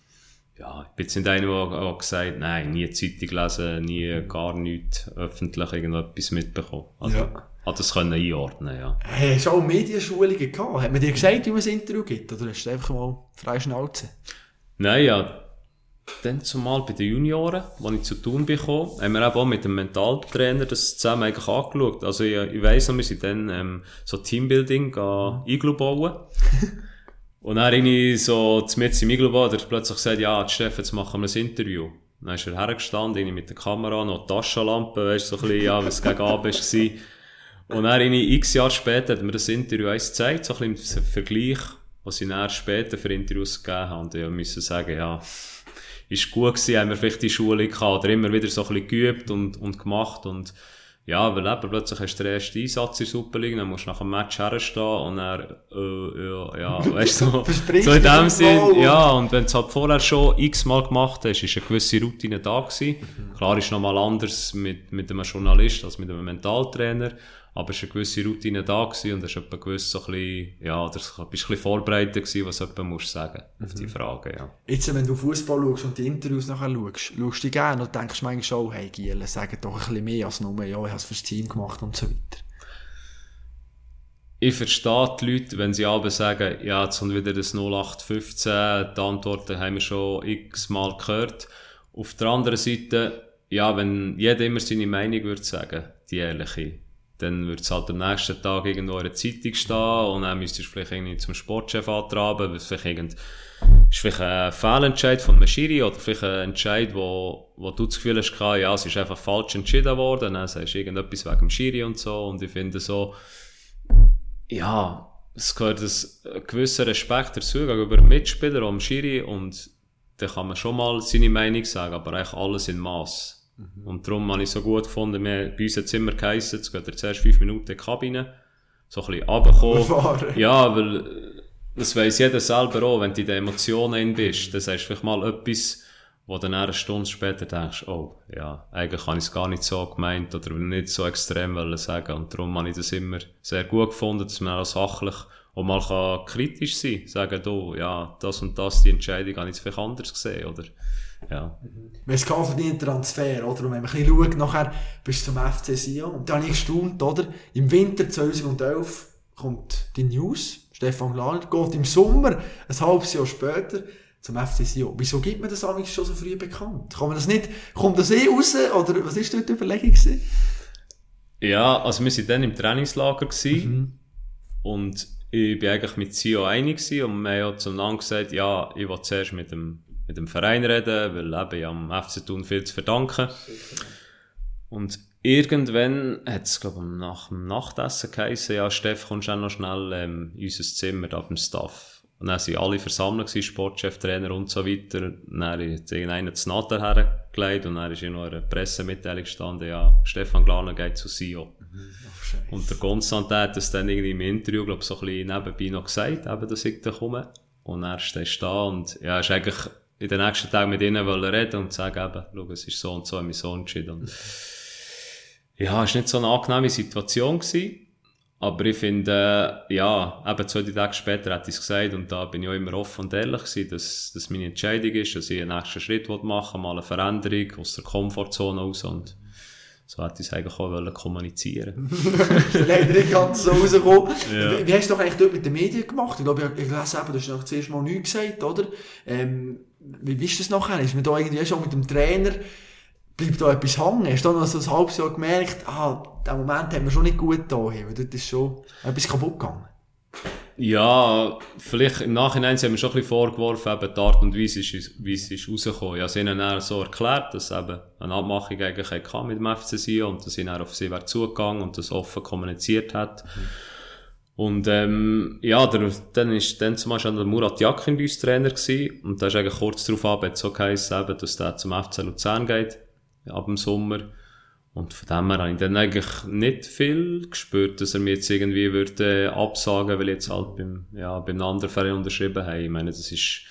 ja, ich bin jetzt nicht einer, der der gesagt nein, nie Zeitung lesen, nie gar nichts öffentlich irgendetwas mitbekommen. Also, Ja. hat das können einordnen, ja. Hey, hast du auch Medienschulungen gehabt? Hat man dir gesagt, wie man ein Interview gibt? Oder hast du einfach mal freie Schnauze? Nein, ja. Dann zumal bei den Junioren, als ich zu tun bekommen, haben wir eben auch mit dem Mentaltrainer das zusammen eigentlich angeschaut. Also ich, ich weiss noch, wir sind dann ähm, so Teambuilding Iglu bauen. Und dann irgendwie so mit im Iglu bauen, hat plötzlich gesagt, ja, Steffen, jetzt machen wir ein Interview. Dann ist er hergestanden, irgendwie mit der Kamera, noch die Taschenlampe, weißt so ein bisschen, ja, was gegen Abend war. Und dann irgendwie x Jahre später hat mir das Interview eins gezeigt, so ein bisschen im Vergleich, was ich dann später für Interviews gegeben habe. Und ich musste sagen, ja, ist gut gewesen, haben wir vielleicht die Schule gehabt, oder immer wieder so ein bisschen geübt und, und gemacht und, ja, weil eben plötzlich hast du den ersten Einsatz in Super League, dann musst du nach dem Match herstehen und dann, äh, ja, ja, weißt du, so, in dem Sinn, ja, und wenn du es halt vorher schon x-mal gemacht hast, ist eine gewisse Routine da gewesen. Klar ist nochmal anders mit, mit einem Journalist als mit einem Mentaltrainer, aber es ist eine gewisse Routine da gewesen und hast etwa gewusst so ein bisschen, ja, oder bist ein bisschen vorbereitet gewesen, was jemand musst sagen auf die Frage, ja. Jetzt, wenn du Fußball schaust und die Interviews nachher schaust, schaust du die gerne und denkst manchmal schon, hey Giele, sag doch ein bisschen mehr als nur, ja, ich habe es fürs Team gemacht und so weiter. ich verstehe die Leute, wenn sie aber sagen, ja, jetzt kommt wieder das 0815, die Antworten haben wir schon x-mal gehört. Auf der anderen Seite, ja, wenn jeder immer seine Meinung würde sagen, die ehrliche, dann würde es halt am nächsten Tag irgendwo in der Zeitung stehen und dann müsstest du vielleicht irgendwie zum Sportchef antraben, weil es vielleicht irgend, ist vielleicht ein Fehlentscheid von einem Schiri oder vielleicht ein Entscheid, wo, wo du das Gefühl hast, ja, es ist einfach falsch entschieden worden, dann sagst du irgendetwas wegen dem Schiri und so und ich finde so, ja, es gehört ein gewisser Respekt dazu gegenüber dem Mitspieler, am Schiri und da kann man schon mal seine Meinung sagen, aber eigentlich alles in Maß. Mhm. Und darum habe ich so gut gefunden, wir, bei uns hat es immer geheissen, jetzt geht er zuerst fünf Minuten in die Kabine, so ein bisschen runterkommen. Ja, weil das weiss jeder selber auch, wenn du in den Emotionen bist, dann sagst du vielleicht mal etwas, wo dann eine Stunde später denkst, oh, ja, eigentlich habe ich es gar nicht so gemeint oder nicht so extrem wollen sagen. Und darum habe ich das immer sehr gut gefunden, dass man auch sachlich und mal kann kritisch sein, kann. sagen, du, ja, das und das, die Entscheidung habe ich vielleicht anders gesehen, oder? Ja. Man ist kein verdienter Transfer, oder? Und wenn man ein bisschen schaut, nachher bist du zum FC Sion. Und da habe ich gestaunt, oder? Im Winter 2011 kommt die News, Stefan Glaner geht im Sommer, ein halbes Jahr später, zum FC Sion. Wieso gibt man das eigentlich schon so früh bekannt? Kann man das nicht, kommt das eh raus, oder was ist dort die Überlegung gewesen? Ja, also wir waren dann im Trainingslager mhm. und ich bin eigentlich mit Sio einig gewesen und wir haben ja zueinander gesagt, ja, ich will zuerst mit dem, mit dem Verein reden, weil eben ja am FC Thun viel zu verdanken. Und irgendwann hat es, glaube ich, nach dem Nachtessen geheißen, ja, Steff, kommst du auch noch schnell ähm, in unser Zimmer da beim Staff. Und dann sind alle versammelt gewesen, Sportchef, Trainer und so weiter. Und dann hat irgendeiner das Natter hergelegt und dann ist in einer Pressemitteilung gestanden, ja, Stefan Glaner geht zu Sio. Mhm. Und der Konstantin hat das dann irgendwie im Interview, glaube ich, so ein bisschen nebenbei noch gesagt, eben, dass ich da komme. Und er steht da und, ja, ist eigentlich in den nächsten Tagen mit ihnen wollen reden und sagen eben, schau, es ist so und so, mein Sohn entschieden. Und, ja, es war nicht so eine angenehme Situation gewesen. Aber ich finde, äh, ja, eben zwei Tage später hat ich es gesagt und da bin ich auch immer offen und ehrlich gewesen, dass, dass meine Entscheidung ist, dass ich einen nächsten Schritt machen will, mal eine Veränderung aus der Komfortzone raus und so hätte ich es eigentlich auch wollen kommunizieren Leider nicht ganz so rausgekommen. Ja. Wie, wie, hast du doch eigentlich dort mit den Medien gemacht? Ich glaube, ich, ich lese eben, du hast noch zuerst mal nichts gesagt, oder? Ähm, wie bist du das nachher? Ist man da irgendwie schon mit dem Trainer, bleibt da etwas hängen? Hast du dann noch so ein halbes Jahr gemerkt, ah, den Moment haben wir schon nicht gut da, weil dort ist schon etwas kaputt gegangen? Ja, vielleicht im Nachhinein haben wir schon ein bisschen vorgeworfen, eben die Art und Weise, wie es ist rausgekommen. Ja, sie haben dann so erklärt, dass eben eine Abmachung eigentlich mit dem FC Sion und dass sie dann auf sie wäre zugegangen und das offen kommuniziert hat. Mhm. Und, ähm, ja, der, dann ist dann zum Beispiel der Murat Yakin bei uns Trainer gewesen und da ist eigentlich kurz darauf ab, hat so geheißen, eben, dass der zum FC Luzern geht, ab dem Sommer. Und von dem her habe ich dann eigentlich nicht viel gespürt, dass er mir jetzt irgendwie würde absagen, weil ich jetzt halt beim, ja, beim anderen Verein unterschrieben habe. Ich meine, das ist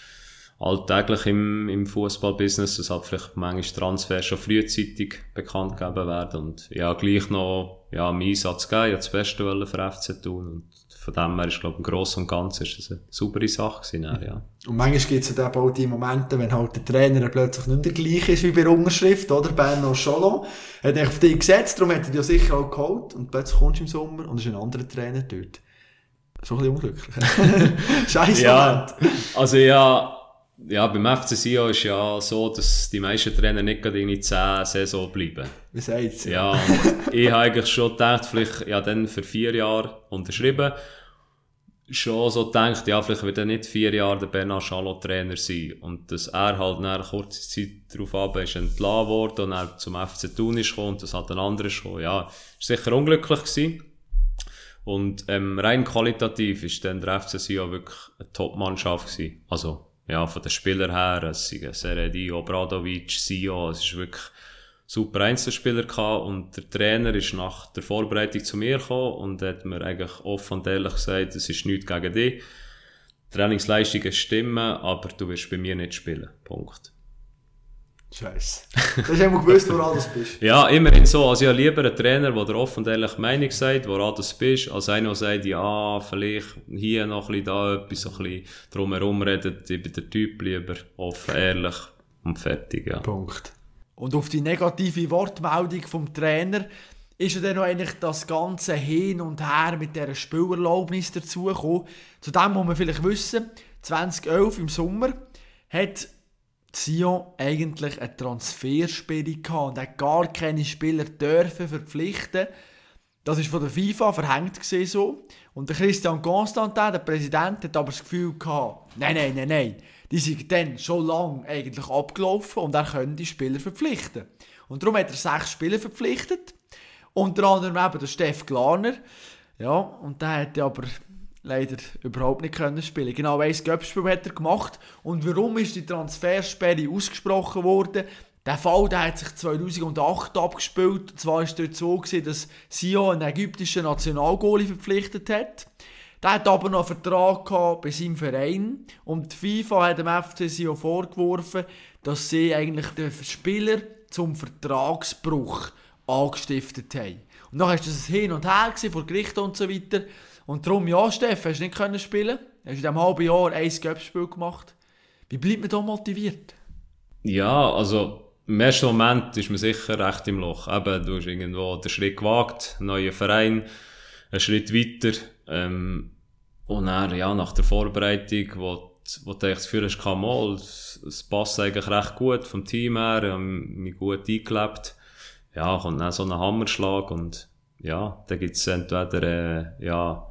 alltäglich im, im Fußballbusiness, dass halt vielleicht manchmal Transfers schon frühzeitig bekannt gegeben werden und ja, gleich noch, ja, meinen Einsatz geben, ja, das Beste wollen für FC tun und von dem her ist, glaube ich, im Großen und Ganzen ist das eine saubere Sache gewesen, ja. Und manchmal gibt es halt auch die Momente, wenn halt der Trainer plötzlich nicht der gleiche ist wie bei der Unterschrift, oder? Bernard Scholon hat er auf dich gesetzt, darum hat er dich sicher auch geholt und plötzlich kommst du im Sommer und ist ein anderer Trainer dort. So ein bisschen unglücklich. Scheiße ja, Also ja, ja, beim FC Sion ist ja so, dass die meisten Trainer nicht gerade in die 10 Saison bleiben. Wie sagt's? Ja, ich habe eigentlich schon gedacht, vielleicht, ja, dann für vier Jahre unterschrieben. Schon so gedacht, ja, vielleicht wird er nicht vier Jahre der Bernard Charlot Trainer sein. Und dass er halt nach kurzen Zeit darauf ab ist entlassen worden und er zum FC Thun ist gekommen und das hat ein anderer schon. Ja, ist sicher unglücklich gewesen. Und, ähm, rein qualitativ ist dann der FC Sion wirklich eine Top-Mannschaft gewesen. Also, ja, von den Spielern her, es sind Seredi, Obradovic, Sio, es ist wirklich super Einzelspieler gehabt und der Trainer ist nach der Vorbereitung zu mir gekommen und hat mir eigentlich offen und ehrlich gesagt, es ist nichts gegen dich. Trainingsleistungen stimmen, aber du wirst bei mir nicht spielen. Punkt. Scheiße. Du hast immer gewusst, woran du bist. ja, immerhin so. Also ich habe lieber einen Trainer, der dir offen und ehrlich Meinung sagt, woran du bist, als einer, der sagt, ja, vielleicht hier noch ein bisschen da etwas, so ein bisschen drumherum redet. Ich bin der Typ lieber offen, ehrlich und fertig, ja. Punkt. Und auf die negative Wortmeldung vom Trainer ist ja dann noch eigentlich das ganze Hin und Her mit dieser Spielerlaubnis dazugekommen. Zu dem muss man vielleicht wissen, 2011 im Sommer hat Sion eigentlich eine Transfersperre gehabt und hat gar keine Spieler dürfen verpflichten. Das ist von der FIFA verhängt gewesen, so. Und der Christian Constantin, der Präsident, hat aber das Gefühl gehabt, nein, nein, nein, nein, die sind dann schon lange eigentlich abgelaufen und er könnte die Spieler verpflichten. Und darum hat er sechs Spieler verpflichtet. Unter anderem eben der Steff Glarner. Ja, und der hätte aber leider überhaupt nicht können spielen. Genau ein Göppspiel hat er gemacht. Und warum ist die Transfersperre ausgesprochen worden? Der Fall der hat sich 2008 abgespielt. Und zwar war es dort so, dass Sion einen ägyptischen Nationalgoalie verpflichtet hat. Der hat aber noch einen Vertrag bei seinem Verein. Und die FIFA hat dem FC Sion vorgeworfen, dass sie eigentlich den Spieler zum Vertragsbruch angestiftet haben. Und dann war das ein Hin und Her vor Gericht und so weiter. Und darum, ja, Steff, hast du nicht können spielen hast in diesem halben Jahr ein Göppspiel gemacht. Wie bleibt man da motiviert? Ja, also im ersten Moment ist man sicher recht im Loch. Eben, du hast irgendwo den Schritt gewagt, einen neuen Verein, einen Schritt weiter. Ähm, und dann, ja, nach der Vorbereitung, wo, wo du das Gefühl hast, kann mal, es, es passt eigentlich recht gut vom Team her, ich habe mich gut eingelebt. Ja, kommt dann so ein Hammerschlag und ja, da gibt's entweder, äh, ja,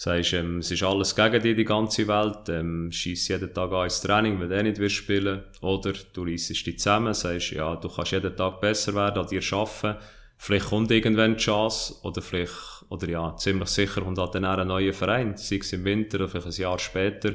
sagst, ähm, es ist alles gegen dich, die ganze Welt, ähm, schießt jeden Tag an Training, wenn du nicht willst spielen. Oder du reissest dich zusammen, sagst, ja, du kannst jeden Tag besser werden, an dir arbeiten, vielleicht kommt irgendwann die Chance, oder vielleicht, oder ja, ziemlich sicher kommt halt dann ein neuer Verein, sei es im Winter oder vielleicht ein Jahr später,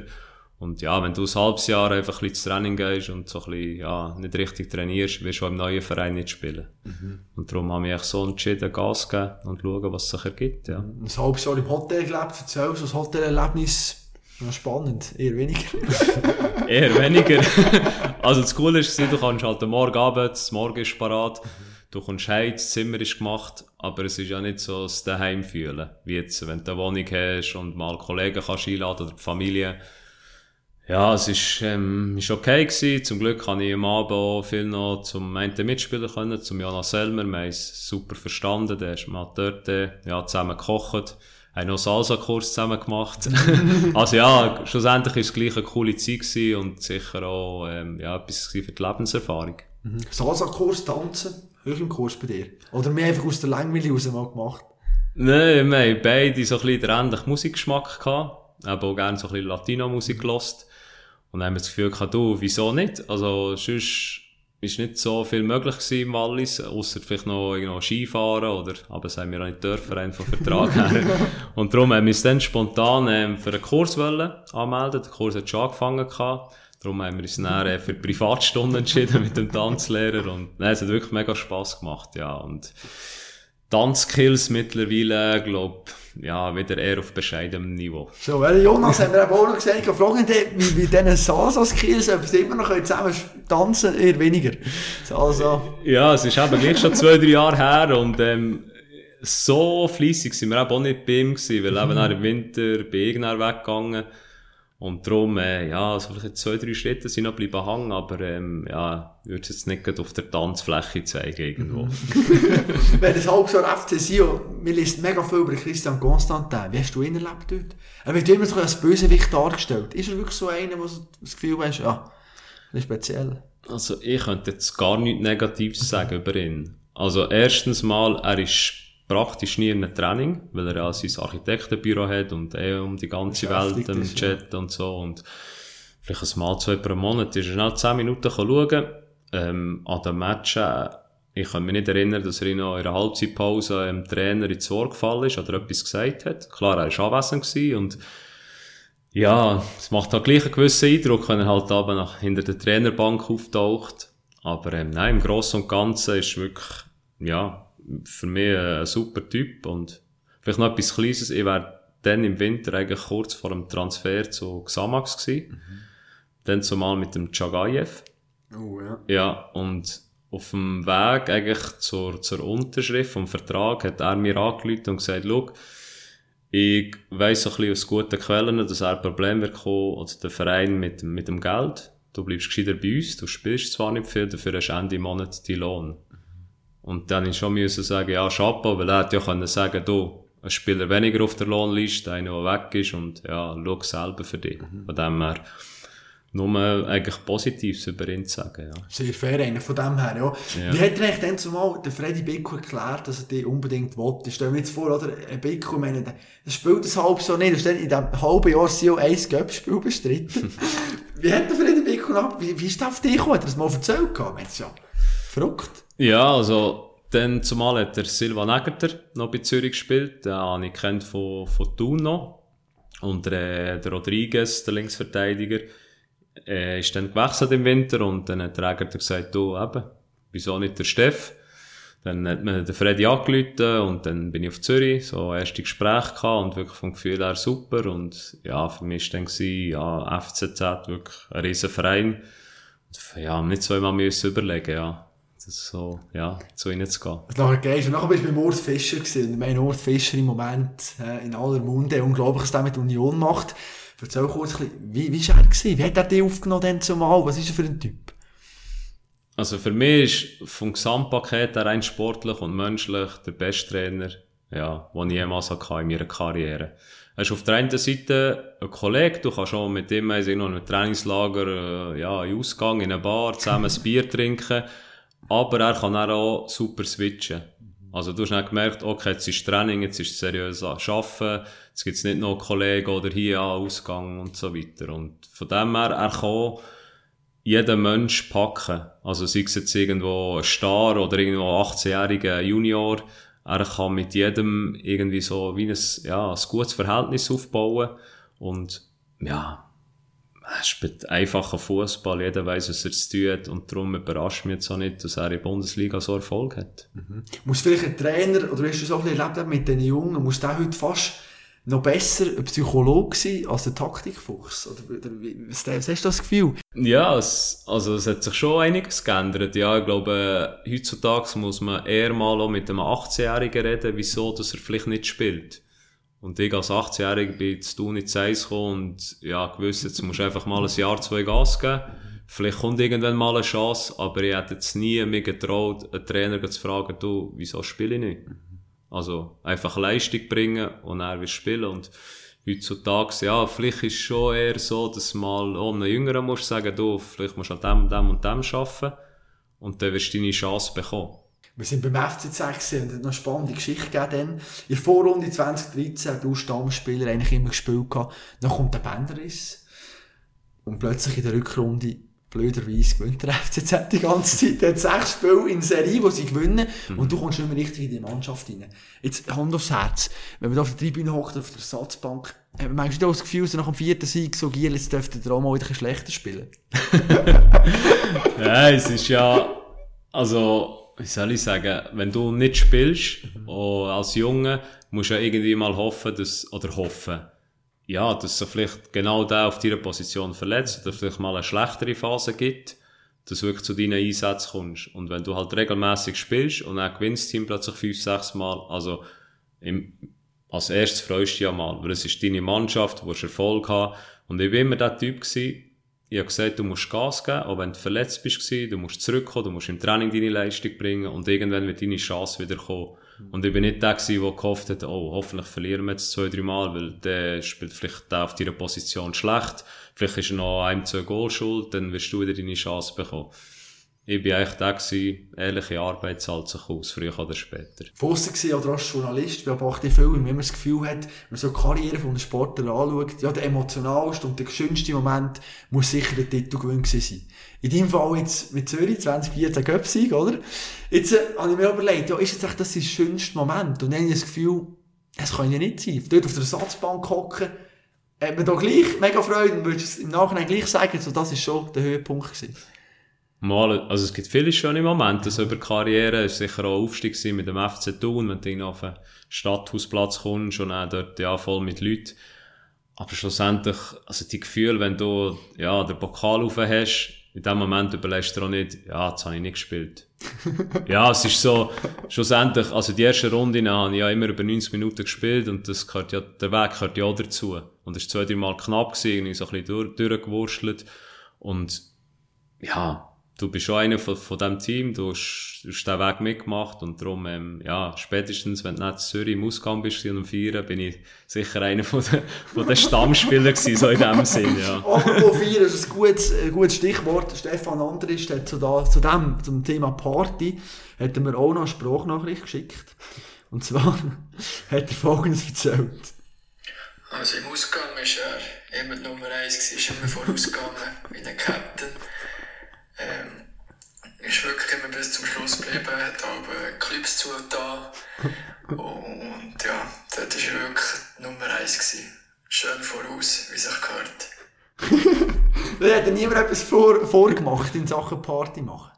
und ja, wenn du ein halbes Jahr einfach ein bisschen ins Training gehst und so ein bisschen, ja, nicht richtig trainierst, wirst du im neuen Verein nicht spielen. Mhm. Und darum habe ich mich so entschieden, Gas geben und schauen, was sich ergibt, ja. Ein halbes Jahr im Hotel gelebt, erzählst du, das Hotelerlebnis, ja, spannend, eher weniger. eher weniger. also das Coole ist, du kannst halt am Morgen Abend, das Morgen ist parat, du kommst heim, das Zimmer ist gemacht, aber es ist ja nicht so das Daheim fühlen, wie jetzt, wenn du eine Wohnung hast und mal Kollegen kannst einladen oder die Familie, ja, es ist, ähm, ist okay gewesen. Zum Glück kann ich am Abend auch viel noch zum einen mitspielen können, zum Jonas Selmer. Wir haben es super verstanden. Der ist mal dort, ja, zusammen gekocht. Haben noch Salsa-Kurs zusammen gemacht. also ja, schlussendlich ist es gleich eine coole Zeit gewesen und sicher auch, ähm, ja, etwas für die Lebenserfahrung. Mhm. Salsa-Kurs, Tanzen, im Kurs bei dir? Oder mehr einfach aus der Langweile raus mal gemacht? Nein, wir haben beide so ein bisschen den ähnlichen Musikgeschmack gehabt. Haben auch gerne so ein bisschen Latino-Musik gelost. Und dann haben wir das Gefühl gehabt, du, wieso nicht? Also, sonst ist nicht so viel möglich gewesen im Wallis, außer vielleicht noch irgendwo Skifahren oder, aber das haben wir auch nicht dürfen, rein vom Vertrag her. Und darum haben wir uns dann spontan ähm, für einen Kurs wollen anmelden. Der Kurs hat schon angefangen gehabt. Darum haben wir uns dann äh, für Privatstunden entschieden mit dem Tanzlehrer und nein, es hat wirklich mega Spass gemacht, ja. Und Tanzskills mittlerweile, glaub, ja, wieder eher auf bescheidenem Niveau. So, weil Jonas haben wir eben auch noch gesagt, fragen wie, wie diese Salsa-Skills, ob sie immer noch zusammen tanzen eher weniger. Salsa. Ja, es ist eben gleich schon zwei, drei Jahre her und, ähm, so fleissig sind wir eben auch nicht bei ihm gewesen, weil eben mhm. im Winter bin ich weggegangen. Und darum, äh, ja, also vielleicht zwei, drei Schritte sind noch bleiben hängen, aber ähm, ja, ich würde es jetzt nicht auf der Tanzfläche zeigen irgendwo. Mhm. Wenn das Hauptjahr FC Sio, mir liest mega viel über Christian Constantin. Wie hast du ihn erlebt dort? Er wird immer so als Bösewicht dargestellt. Ist er wirklich so einer, wo du das Gefühl hast, ja, das ist speziell? Also ich könnte jetzt gar nichts Negatives sagen über ihn. Also erstens mal, er ist praktisch nie in einem Training, weil er ja sein Architektenbüro hat und eh um die ganze Welt im Chat ja. und so und vielleicht ein Mal, zwei pro Monat ist er schnell 10 Minuten schauen ähm, an den Matchen. Ich kann mich nicht erinnern, dass er in einer Halbzeitpause im Trainer ins Ohr gefallen ist oder etwas gesagt hat. Klar, er war anwesend gewesen und ja, es macht halt gleich einen gewissen Eindruck, wenn er halt aber nach, hinter der Trainerbank auftaucht. Aber ähm, nein, im Großen und Ganzen ist wirklich, ja, für mich ein super Typ und vielleicht noch etwas Kleines. Ich wäre dann im Winter eigentlich kurz vor dem Transfer zu Xamax gewesen. Mhm. Dann zumal mit dem Chagayev. Oh, ja. Ja, und auf dem Weg eigentlich zur, zur Unterschrift vom Vertrag hat er mir angerufen und gesagt, schau, ich weiss so ein bisschen aus guten Quellen, dass er ein Problem wird kommen, oder der Verein mit, mit dem Geld. Du bleibst gescheiter bei uns, du spielst zwar nicht viel, dafür hast du Ende Monat deinen Lohn. Und dann ich schon müssen sagen, ja, Chapeau, weil er hätte ja können sagen, du, ein Spieler weniger auf der Lohnliste, einer, der weg ist, und ja, schau selber für dich. Mhm. Von dem her, nur eigentlich Positives über ihn zu sagen, ja. Sehr fair, einer von dem her, ja. Ja. Wie hat er eigentlich dann zumal der Freddy Bicko erklärt, dass er die unbedingt? Ich stell mir jetzt vor, oder? Ein Bicko, meine, der spielt das halb so nicht. Ist dann in diesem halben Jahr so ein Göppspiel bestritten. wie hat der Freddy Bicko nach, wie, wie ist der auf dich gekommen? Hat er das mal erzählt gehabt? Das ist ja verrückt. Ja, also, dann zumal hat der Silva Negerter noch bei Zürich gespielt, den habe ich kennt von, von Thun noch. Und der, der Rodriguez, der Linksverteidiger, äh, ist dann gewechselt im Winter und dann hat der Negerter gesagt, du eben, wieso nicht der Steff? Dann hat man den Freddy angerufen und dann bin ich auf Zürich, so erste Gespräche gehabt und wirklich vom Gefühl her super und ja, für mich war dann ja, FCZ, wirklich ein riesen Verein. Ja, nicht zweimal müssen überlegen, ja. Das so, ja, zu ihnen zu gehen. Und nachher gehst du, und nachher bist du bei Urs Fischer gewesen. Und ich meine, Urs Fischer im Moment, äh, in aller Munde, unglaublich, was der mit Union macht. Erzähl kurz ein bisschen, wie, wie war er gewesen? Wie hat er dich aufgenommen denn zumal? Was ist er für ein Typ? Also für mich ist vom Gesamtpaket her rein sportlich und menschlich der beste Trainer, ja, den ich jemals hatte in meiner Karriere. Er ist auf der einen Seite ein Kollege, du kannst schon mit ihm in einem Trainingslager, äh, ja, in Ausgang, in einer Bar, zusammen ein Bier trinken, aber er kann auch super switchen. Also du hast dann gemerkt, okay, jetzt ist Training, jetzt ist seriös Arbeiten, jetzt gibt's nicht noch Kollegen oder hier an Ausgang und so weiter. Und von dem her, er kann jeden Mensch packen. Also sei es jetzt irgendwo ein Star oder irgendwo ein 18-jähriger Junior, er kann mit jedem irgendwie so wie ein, ja, ein gutes Verhältnis aufbauen und ja, er spielt einfacher Fußball, jeder weiß, was er zu tun hat und darum überrascht mich jetzt auch nicht, dass er in der Bundesliga so Erfolg hat. Muss vielleicht ein Trainer, oder hast du so ein bisschen erlebt mit den Jungen, muss der heute fast noch besser ein Psychologe sein als ein Taktikfuchs? Oder, oder wie, was, was hast du das Gefühl? Ja, es, also es hat sich schon einiges geändert. Ja, ich glaube, heutzutage muss man eher mal auch mit einem 18-Jährigen reden, wieso dass er vielleicht nicht spielt. Und ich als 18-Jähriger bin zu tun ins Eis gekommen und ja, gewusst, jetzt musst du einfach mal ein Jahr, zwei Gas geben. Vielleicht kommt irgendwann mal eine Chance, aber ich hätte jetzt nie mir getraut, einen Trainer zu fragen, du, wieso spiele ich nicht? Also einfach Leistung bringen und er will spielen und heutzutage, ja, vielleicht ist es schon eher so, dass mal auch einem Jüngeren musst sagen, du, vielleicht musst du an dem, dem und dem arbeiten und dann wirst du deine Chance bekommen. Wir sind beim FCZ gewesen und hat noch eine spannende Geschichte gegeben. Dann. In der Vorrunde 2013 hat du Stammspieler eigentlich immer gespielt gehabt. Dann kommt der Bänderriss. Und plötzlich in der Rückrunde, blöderweise, gewinnt der FCZ die ganze Zeit. Er hat sechs Spiele in Serie, die sie gewinnen. Und du kommst nicht mehr richtig in die Mannschaft rein. Jetzt, Hand aufs Herz. Wenn man da auf der Tribüne hockt, auf der Ersatzbank, hat man manchmal das Gefühl, so nach dem vierten Sieg, so Giel, jetzt dürfte der auch mal wieder ein schlechter spielen. Ja, es ist ja, also, wie soll ich sagen, wenn du nicht spielst, auch als Junge, musst du ja irgendwie mal hoffen, dass, oder hoffen, ja, dass sich vielleicht genau der auf deiner Position verletzt, oder vielleicht mal eine schlechtere Phase gibt, dass du wirklich zu deinen Einsätzen kommst. Und wenn du halt regelmäßig spielst und dann gewinnst das Team plötzlich fünf, sechs Mal, also, im, als erstes freust du dich ja mal, weil es ist deine Mannschaft, du Erfolg haben. Und ich war immer der Typ gewesen, ich habe gesagt, du musst Gas geben, auch wenn du verletzt bist, du musst zurückkommen, du musst im Training deine Leistung bringen und irgendwann wird deine Chance wieder kommen. Und ich bin nicht der der gehofft hat, oh, hoffentlich verlieren wir jetzt zwei, drei Mal, weil der spielt vielleicht der auf deiner Position schlecht. Vielleicht ist er noch ein, zwei Goal schuld, dann wirst du wieder deine Chance bekommen. Ich bin eigentlich der gewesen, ehrliche Arbeit zahlt sich aus, früher oder später. Vorsicht gewesen, oder als Journalist, beobachte ich viel, wenn man das Gefühl hat, wenn man so die Karriere von einem Sportler anschaut, ja, der emotionalste und der schönste Moment muss sicher der Titelgewinn gewesen sein. In deinem Fall jetzt mit Zürich, 2014 Göpsieg, oder? Jetzt äh, habe ich mir überlegt, ja, ist jetzt echt das der schönste Moment? Und dann habe ich das Gefühl, es kann ja nicht sein. Dort auf der Ersatzbank hocken, hat man da gleich mega Freude und würdest du es im Nachhinein gleich sagen, so, das ist schon der Höhepunkt gewesen. Mal, also es gibt viele schöne Momente, so über die Karriere, es war sicher auch Aufstieg mit dem FC Thun, wenn du auf den Stadthausplatz kommst und dann dort, ja, voll mit Leuten. Aber schlussendlich, also die Gefühle, wenn du, ja, den Pokal rauf hast, in dem Moment überlegst du auch nicht, ja, jetzt habe ich nicht gespielt. ja, es ist so, schlussendlich, also die erste Runde habe ich ja immer über 90 Minuten gespielt und das gehört ja, der Weg gehört ja auch dazu. Und es war zwei, drei Mal knapp gewesen, irgendwie so ein bisschen durch, durchgewurschtelt. Und, ja, du bist schon einer von, von diesem Team, du hast, du hast den Weg mitgemacht und darum, ähm, ja, spätestens, wenn du nicht in Zürich im Ausgang bist und am Feiern, bin ich sicher einer von den, von den Stammspielern gewesen, so in dem Sinn, ja. Apropos Feiern, das ist ein gutes, ein gutes Stichwort. Stefan Andrist hat zu, da, zu dem, zum Thema Party, hat er mir auch noch eine Sprachnachricht geschickt. Und zwar hat er Folgendes erzählt. Also im Ausgang war er immer die Nummer 1, gewesen, ist immer vorausgegangen, wie ein Captain. Ähm, ist wirklich immer bis zum Schluss geblieben, hat aber Clips zugetan. Und ja, dort war er wirklich Nummer 1. Gewesen. Schön voraus, wie sich gehört. Da hat er niemand etwas vor, vorgemacht in Sachen Party machen.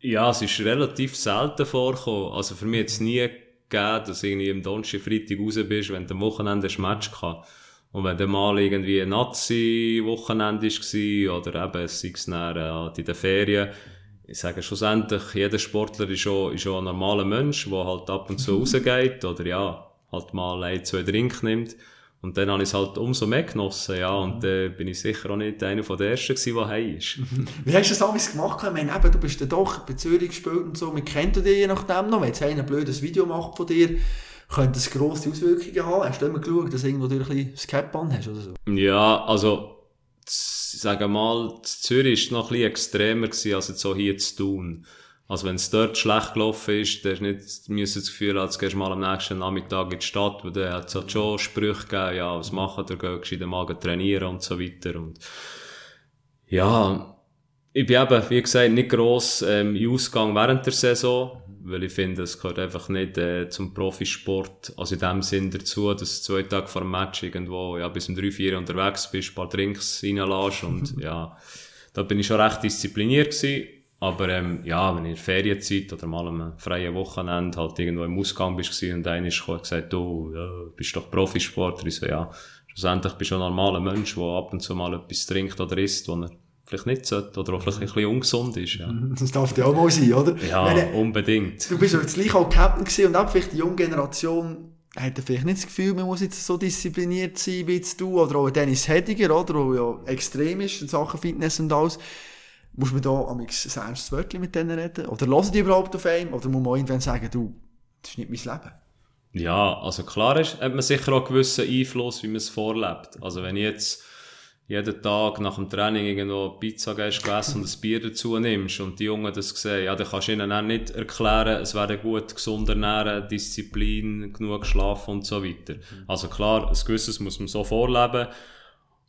Ja, es ist relativ selten vorgekommen. Also für mich hat es nie gegeben, dass du irgendwie am Donnerstag, Freitag raus bist, wenn du am Wochenende ein Match gehabt. Und wenn dann mal irgendwie ein Nazi-Wochenende war, oder eben, sei es dann, äh, in den Ferien, ich sage schlussendlich, jeder Sportler ist schon, ist schon ein normaler Mensch, der halt ab und zu rausgeht, oder ja, halt mal ein, zwei Drink nimmt. Und dann habe ich es halt umso mehr genossen, ja. Und dann äh, bin ich sicher auch nicht einer von den Ersten gewesen, der heim ist. Wie hast du das alles gemacht? Ich meine, eben, du bist dann doch bei Zürich gespielt und so. Man kennt dich je nachdem noch. Wenn jetzt einer ein blödes Video macht von dir, könnte das grosse Auswirkungen haben. Hast du immer geschaut, dass irgendwo du ein bisschen das Cap an hast oder so? Ja, also, sagen mal, Zürich war es noch ein bisschen extremer gewesen, als jetzt so hier zu tun. Also wenn es dort schlecht gelaufen ist, dann du nicht das Gefühl, als gehst du mal am nächsten Nachmittag in die Stadt, weil dann hat es halt schon Sprüche gegeben, ja, was machen, da gehst du den Magen trainieren und so weiter. Und ja, ich bin eben, wie gesagt, nicht gross ähm, in Ausgang während der Saison, weil ich finde, es gehört einfach nicht äh, zum Profisport, also in dem Sinn dazu, dass zwei Tage vor dem Match irgendwo ja, bis um drei, vier unterwegs bist, ein paar Drinks reinlässt und ja, da bin ich schon recht diszipliniert gewesen. Aber ähm, ja, wenn in der Ferienzeit oder mal am freien Wochenende halt irgendwo im Ausgang bist und einer ist gekommen und gesagt, du ja, bist doch Profisportler. Ich so, ja, schlussendlich bist du ein normaler Mensch, der ab und zu mal etwas trinkt oder isst, was er vielleicht nicht sollte oder auch vielleicht ein bisschen ungesund ist. Ja, Das darf ja auch mal sein, oder? ja meine, unbedingt. Du bist ja jetzt gleich auch Captain gewesen und auch vielleicht die junge Generation hat ja vielleicht nicht das Gefühl, man muss jetzt so diszipliniert sein wie jetzt du oder auch Dennis Hediger, oder? Der ja extrem ist in Sachen Fitness und alles. Muss man da am ein ernstes Wörtchen mit denen reden? Oder hören die überhaupt auf einen? Oder muss man irgendwann sagen, du, das ist nicht mein Leben? Ja, also klar ist, hat man sicher auch einen gewissen Einfluss, wie man es vorlebt. Also wenn ich jetzt jeden Tag nach dem Training irgendwo Pizza gegessen und ein Bier dazu nimmst und die Jungen das sehen, ja, dann kannst du ihnen auch nicht erklären, es wäre gut, gesund ernähren, Disziplin, genug schlafen und so weiter. Also klar, ein gewisses muss man so vorleben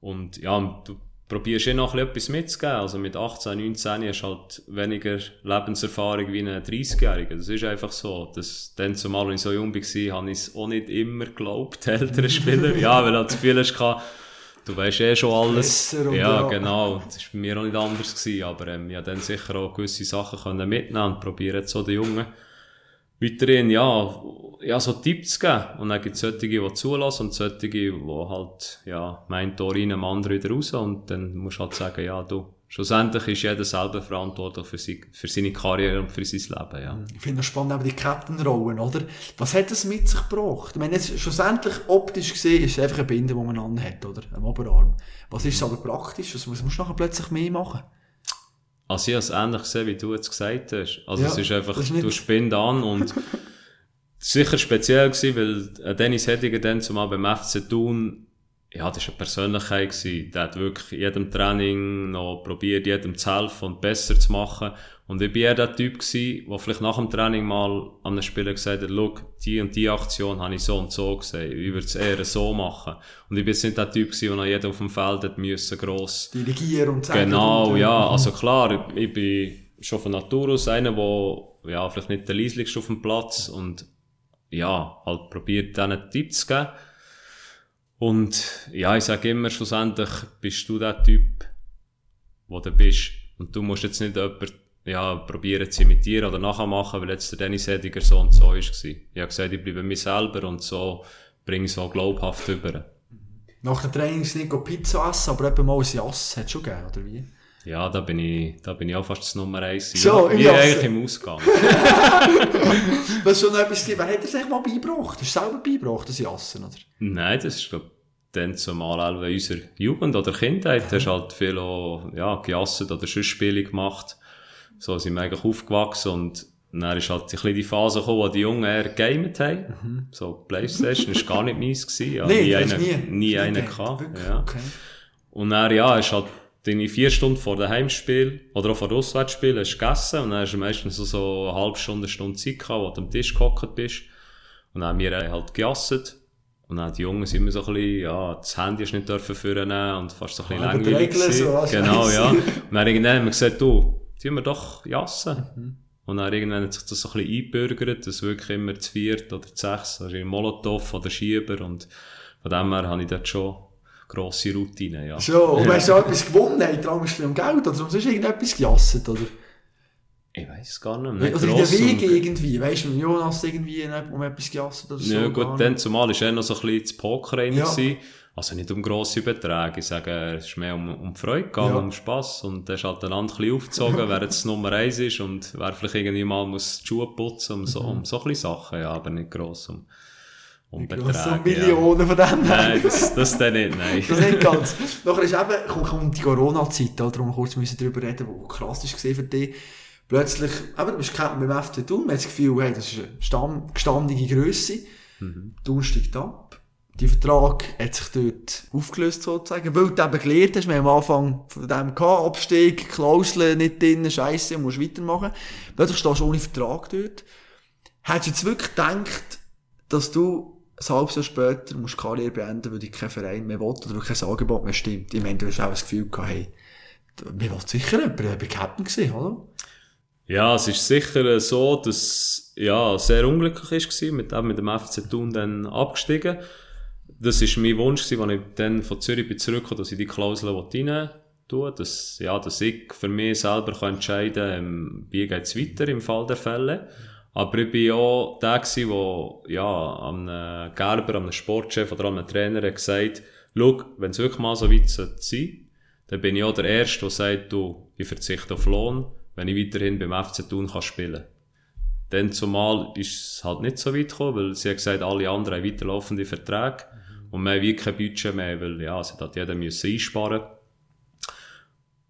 und ja, du probierst eh noch etwas mitzugeben. Also mit 18, 19 hast du halt weniger Lebenserfahrung wie ein 30-Jähriger. Das ist einfach so. Das, dann zumal, ich so jung war, habe ich es auch nicht immer geglaubt, die älteren Spieler. ja, weil halt zu viel hast gehabt, du weißt eh schon alles. Ja, ja. genau. Das war bei mir auch nicht anders gewesen. Aber, ähm, ich konnte dann sicher auch gewisse Sachen können mitnehmen und probieren jetzt so den Jungen weiterhin, ja, ja, so Tipps geben. Und dann gibt es solche, die zulassen und solche, die halt, ja, mein Tor rein, am anderen wieder raus. Und dann musst du halt sagen, ja, du, schlussendlich ist jeder selber verantwortlich für, sie, für seine Karriere und für sein Leben, ja. Ich finde es spannend, eben die Captain-Rollen, oder? Was hat das mit sich gebracht? Ich meine, jetzt schlussendlich optisch gesehen ist es einfach ein Binde, die man anhat, oder? Am Oberarm. Was ist es aber praktisch? Was musst du nachher plötzlich mehr machen? Also ich habe es ähnlich gesehen, wie du jetzt gesagt hast. Also Ja, es ist einfach, ist du spinnt an und sicher speziell gewesen, weil äh, Dennis Hediger dann zumal beim FC Thun, ja, das war eine Persönlichkeit gewesen. Der hat wirklich jedem Training noch probiert, jedem zu helfen und besser zu machen. Und ich bin eher der Typ gewesen, der vielleicht nach dem Training mal an einem Spieler gesagt hat, schau, die und die Aktion habe ich so und so gesehen. Ich würde es eher so machen. Und ich bin jetzt nicht der Typ gewesen, der noch jeder auf dem Feld hat müssen, gross Dirigieren und sagen. Genau, und, äh, ja. Also klar, ich, ich bin schon von Natur aus einer, der ja, vielleicht nicht der leislichste auf dem Platz und ja, halt probiert denen Tipps zu geben. Und ja, ich sage immer, schlussendlich bist du der Typ, wo du bist. Und du musst jetzt nicht jemanden ja, probieren zu imitieren oder nachmachen, weil jetzt der Dennis Hediger so und so war. Ich habe gesagt, ich bleibe mir selber und so bringe ich es auch glaubhaft über. Nach dem Training nicht go Pizza essen, aber eben mal ein Jass hat es schon gegeben, oder wie? Ja, da bin ich, da bin ich auch fast das Nummer eins. So, im wie eigentlich im Ausgang. Was schon noch etwas? Wer hat das eigentlich mal beigebracht? Hast du selber beigebracht, das Jassen, oder? Nein, das ist, glaub, dann zumal auch in unserer Jugend oder Kindheit, hast halt viel auch, ja, gejasset oder sonst Spiele gemacht. So sind wir eigentlich aufgewachsen und dann ist halt ein die Phase gekommen, wo die Jungen eher gegamet haben. So, Playstation ist gar nicht meins gewesen. Ja, Nee, nie einen, nie- nie einen gehabt? Ja. Okay. Und dann, ja, ist halt deine vier Stunden vor dem Heimspiel oder auch vor dem Auswärtsspiel hast du gegessen und dann hast du meistens so, so eine halbe Stunde, eine Stunde Zeit gehabt, wo du am Tisch gehockt bist. Und dann haben wir halt gejasset. Und dann die Jungs sind immer so ein bisschen, ja, das Handy du nicht dürfen führen und fast so ein bisschen aber die langweilig Regeln so, Genau, ja. Und dann irgendwann haben wir gesagt, du, tun wir doch jassen. Mhm. Und dann irgendwann hat sich das so ein bisschen eingebürgert, dass wirklich immer zu viert oder zu sechs, also in Molotow oder Schieber und von dem her habe ich dort schon grosse Routine, ja. Schon, und hast du auch etwas gewonnen? Hey, Traum ist um Geld oder sonst irgendetwas gejasset, oder? Ich weiß gar nicht. nicht Oder in der Wege irgendwie, weißt du, mit Jonas irgendwie um etwas gejasset oder so? Ja, gut, dann zumal war er noch so ein bisschen das Poker. Ja. gewesen. Also nicht um grosse Beträge. Ich sage, es ist mehr um, um Freude gegangen, Ja. um Spass. Und da ist halt ein bisschen aufgezogen, wer jetzt Nummer eins ist und wer vielleicht irgendwie mal muss die Schuhe putzen, um so, um so ein bisschen Sachen, ja, aber nicht gross um, um Ja, Beträge. so ja. Millionen von dem. Nein, das, das dann nicht, nein. Das nicht ganz. Nachher ist eben, kommt, kommt die Corona-Zeit, darum kurz müssen drüber reden, wo krass ist gewesen für dich. Plötzlich, eben, du bist dem FC Thun, man hat das Gefühl, hey, das ist eine Stamm, gestandige Grösse. Mhm. Thun steigt ab. Die Vertrag hat sich dort aufgelöst, sozusagen, weil du eben gelernt hast, wir haben am Anfang von dem gehabt, Abstieg, Klauseln nicht drin, Scheisse, musst weitermachen. Plötzlich stehst du ohne Vertrag dort. Hättest du jetzt wirklich gedacht, dass du ein halbes Jahr später musst die Karriere beenden, weil dich kein Verein mehr will oder weil kein Angebot mehr stimmt? Ich meine, du hast auch das Gefühl gehabt, hey, mir will sicher jemand, ich bin Captain gewesen, oder? Ja, es ist sicher so, dass ja sehr unglücklich ist mit dem mit dem FC Thun dann abgestiegen. Das ist mein Wunsch gewesen, als ich dann von Zürich bin zurückgekommen, dass ich die Klausel rein tue, dass ja, dass ich für mich selber kann entscheiden, ähm, wie geht's weiter im Fall der Fälle. Aber ich bin auch der gewesen, wo ja am Gerber, am Sportchef oder am Trainer gesagt, schau, wenn es wirklich mal so weit sein dann bin ich auch der Erste, der sagt, du, ich verzichte auf Lohn, wenn ich weiterhin beim FC Thun kann spielen Dann zumal ist es halt nicht so weit gekommen, weil sie hat gesagt, alle anderen haben weiterlaufende Verträge und wir haben wie kein Budget mehr, weil ja, es hat halt jeder müssen einsparen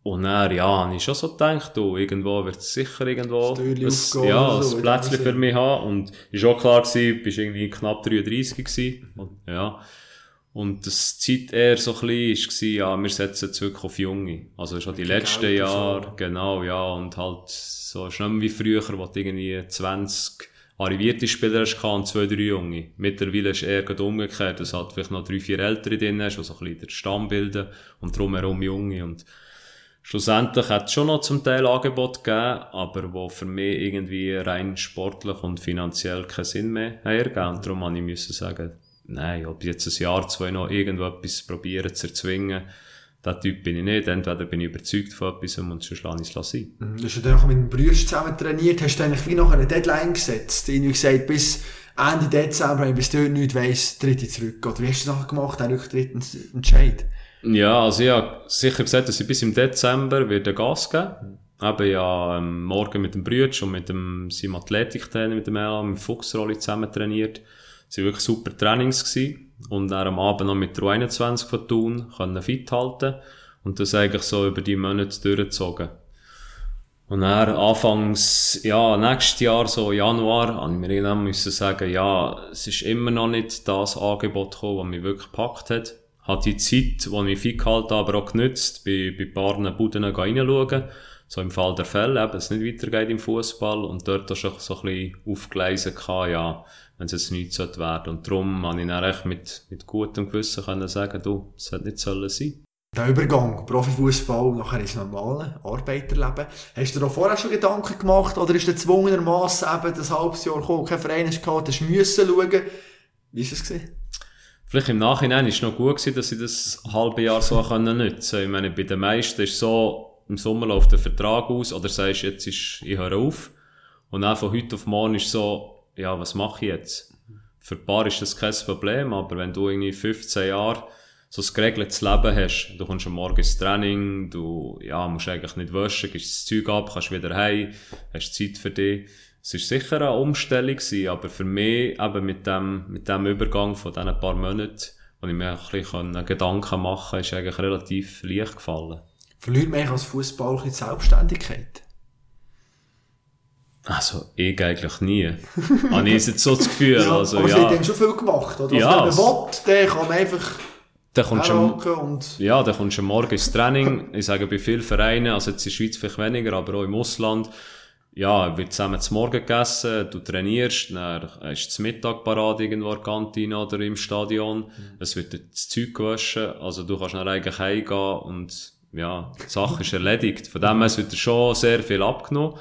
und dann, ja, habe ich schon so gedacht, du, irgendwo wird es sicher irgendwo ein, ja, so, ein in Plätzchen für mich haben. Und ist auch klar gewesen, du bist irgendwie knapp 33 gewesen. Und, ja. Und das Zeit eher so ein bisschen war, ja, wir setzen jetzt wirklich auf Junge. Also schon die letzten und so. Jahre, genau, ja. Und halt, so, ist nicht mehr wie früher, wo du irgendwie 20 arrivierte Spieler hast und zwei, drei Junge. Mittlerweile ist eher gerade umgekehrt, dass halt vielleicht noch drei, vier Ältere drin hast, die so ein bisschen den Stamm bilden und drumherum Junge. Und schlussendlich hat es schon noch zum Teil Angebot gegeben, aber wo für mich irgendwie rein sportlich und finanziell keinen Sinn mehr ergeben. Und darum musste ich sagen, nein, ob jetzt ein Jahr, zwei noch irgendwo etwas probieren zu erzwingen, der Typ bin ich nicht. Entweder bin ich überzeugt von etwas und sonst lasse ich es sein. Du hast ja dann auch mit dem Brüder zusammen trainiert, hast du eigentlich wie noch eine Deadline gesetzt? Irgendwie gesagt, bis Ende Dezember, bis dort nichts weiss, tritt ich zurück. Oder wie hast du das nachher gemacht, den rücktritten Entscheid? Ja, also ich habe sicher gesagt, dass ich bis im Dezember wieder Gas geben Eben ja ähm, morgen mit dem Brütsch und mit dem seinem Athletiktrainer, mit dem Elan, mit dem Fuchsrolli zusammen trainiert. Es waren wirklich super Trainings gewesen. Und dann am Abend noch mit der U21 von Thun können fit halten. Und das eigentlich so über die Monate durchgezogen. Und dann anfangs, ja, nächstes Jahr, so Januar, ich mir irgendwann müssen sagen, ja, es ist immer noch nicht das Angebot gekommen, das mich wirklich gepackt hat. Hat die Zeit, die ich mich fit gehalten aber auch genützt, bei, bei paar Buden reinschauen. So im Fall der Fälle, eben, es nicht weitergeht im Fußball und dort auch so ein bisschen aufgelesen ja, wenn es jetzt nichts sollte werden. Und darum habe ich dann echt mit, mit gutem Gewissen können sagen, du, es hätte nicht sollen sein. Der Übergang, Profifußball, nachher ins normale Arbeiterleben. Hast du dir vorher schon Gedanken gemacht oder ist der gezwungenermassen eben das halbes Jahr gekommen, kein Verein hast gehabt, hast müssen schauen? Wie ist es gewesen? Vielleicht im Nachhinein ist es noch gut gewesen, dass ich das halbe Jahr so können nutzen Ich meine, bei den meisten ist es so, im Sommer läuft der Vertrag aus, oder sagst jetzt ist, ich höre auf. Und dann von heute auf morgen ist so, ja, was mache ich jetzt? Für ein paar ist das kein Problem, aber wenn du irgendwie 15 Jahre so ein geregeltes Leben hast, du kommst am Morgen ins Training, du, ja, musst eigentlich nicht waschen, gehst das Zeug ab, kannst wieder heim, hast Zeit für dich. Es ist sicher eine Umstellung gewesen, aber für mich eben mit dem, mit dem Übergang von diesen paar Monaten, wo ich mir ein bisschen Gedanken machen konnte, ist eigentlich relativ leicht gefallen. Verliert man eigentlich als Fußballer die Selbstständigkeit? Also, ich eigentlich nie. Habe ich jetzt so das Gefühl. Ja, also, aber ja. sie haben schon viel gemacht, oder? Ja, Also, wenn man will, kann man einfach Dann kommst du am, ja, dann kommst du am Morgen ins Training. Ich sage, bei vielen Vereinen, also jetzt in der Schweiz vielleicht weniger, aber auch im Ausland, ja, wird zusammen zum Morgen gegessen, du trainierst, dann ist das Mittag parat irgendwo in der Kantine oder im Stadion, es wird das Zeug gewaschen, also du kannst dann eigentlich heimgehen und ja, die Sache ist erledigt. Von dem her wird schon sehr viel abgenommen.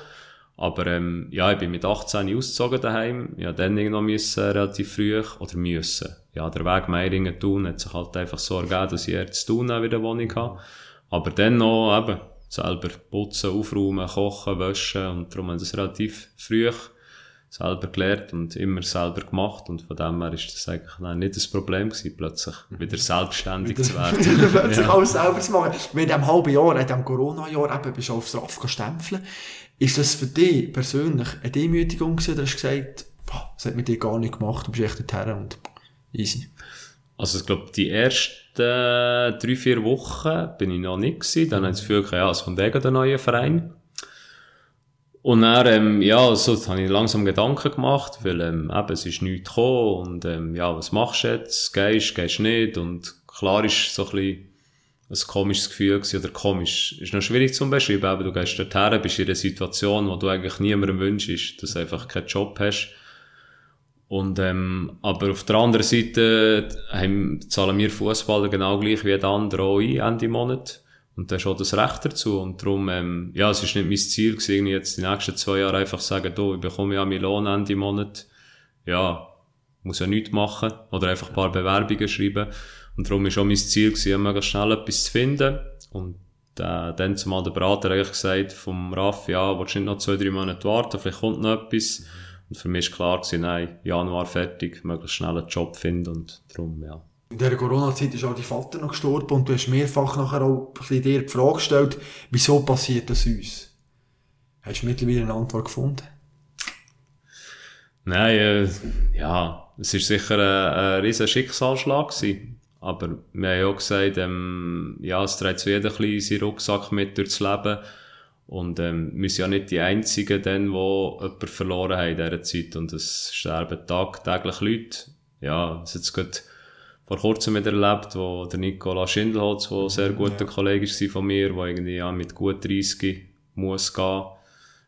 Aber ähm, ja, ich bin mit 18 ausgezogen daheim. Ja, dann irgendwann müssen, relativ früh, oder müssen. Ja, der Weg Meiringen tun hat sich halt einfach so ergeben, dass ich zu tun wieder eine Wohnung habe. Aber dann noch eben selber putzen, aufräumen, kochen, waschen und darum haben das relativ früh selber gelernt und immer selber gemacht und von dem her ist das eigentlich nein, nicht das Problem gewesen, plötzlich wieder selbstständig zu werden. plötzlich Ja. alles selber zu machen. Wir in diesem halben Jahr, in diesem Corona-Jahr, eben, bist du aufs RAF stempeln. Ist das für dich persönlich eine Demütigung gewesen, oder hast du gesagt, boah, das hat mit dir gar nicht gemacht, du bist echt dorthin und easy. Also ich glaube, die ersten drei, vier Wochen bin ich noch nicht gewesen. Dann haben sie das Gefühl, ja, es kommt eh ein neuer Verein. Und dann, ähm, ja, so habe ich langsam Gedanken gemacht, weil ähm, eben, es ist nichts gekommen und ähm, ja, was machst du jetzt? Gehst, gehst nicht? Und klar ist so ein bisschen ein komisches Gefühl gewesen, oder komisch, ist noch schwierig zu beschreiben, aber du gehst dorthin, bist in einer Situation, wo du eigentlich niemandem wünschst, dass du einfach keinen Job hast. Und, ähm, aber auf der anderen Seite haben, zahlen wir Fußballer genau gleich wie jeder andere auch ein, Ende Monat. Und da ist auch das Recht dazu. Und darum, ähm, ja, es ist nicht mein Ziel gewesen, jetzt die nächsten zwei Jahre einfach sagen, du, ich bekomme ja meinen Lohn Ende Monat. Ja, muss ja nichts machen. Oder einfach ein paar Bewerbungen schreiben. Und darum ist auch mein Ziel gewesen, möglichst schnell etwas zu finden. Und äh, dann zumal der Berater eigentlich gesagt vom Raff, ja, willst du nicht noch zwei, drei Monate warten, vielleicht kommt noch etwas. Und für mich ist klar gewesen, nein, Januar fertig, möglichst schnell einen Job finden und darum, ja. In dieser Corona-Zeit ist auch dein Vater noch gestorben und du hast mehrfach nachher auch ein dir die Frage gestellt, wieso passiert das uns? Hast du mittlerweile eine Antwort gefunden? Nein, äh, ja, es ist sicher ein, ein riesen Schicksalsschlag gewesen. Aber wir haben ja auch gesagt, ähm, ja, es trägt so jeder ein bisschen seinen Rucksack mit durchs Leben. Und ähm, wir sind ja nicht die Einzigen, dann, die jemanden verloren haben in dieser Zeit. Und es sterben tagtäglich Leute. Ja, es hat jetzt gerade vor kurzem wieder erlebt, wo der Nicola Schindelholz, der ein sehr guter Kollege war von mir, der irgendwie ja, mit gut 30 muss gehen.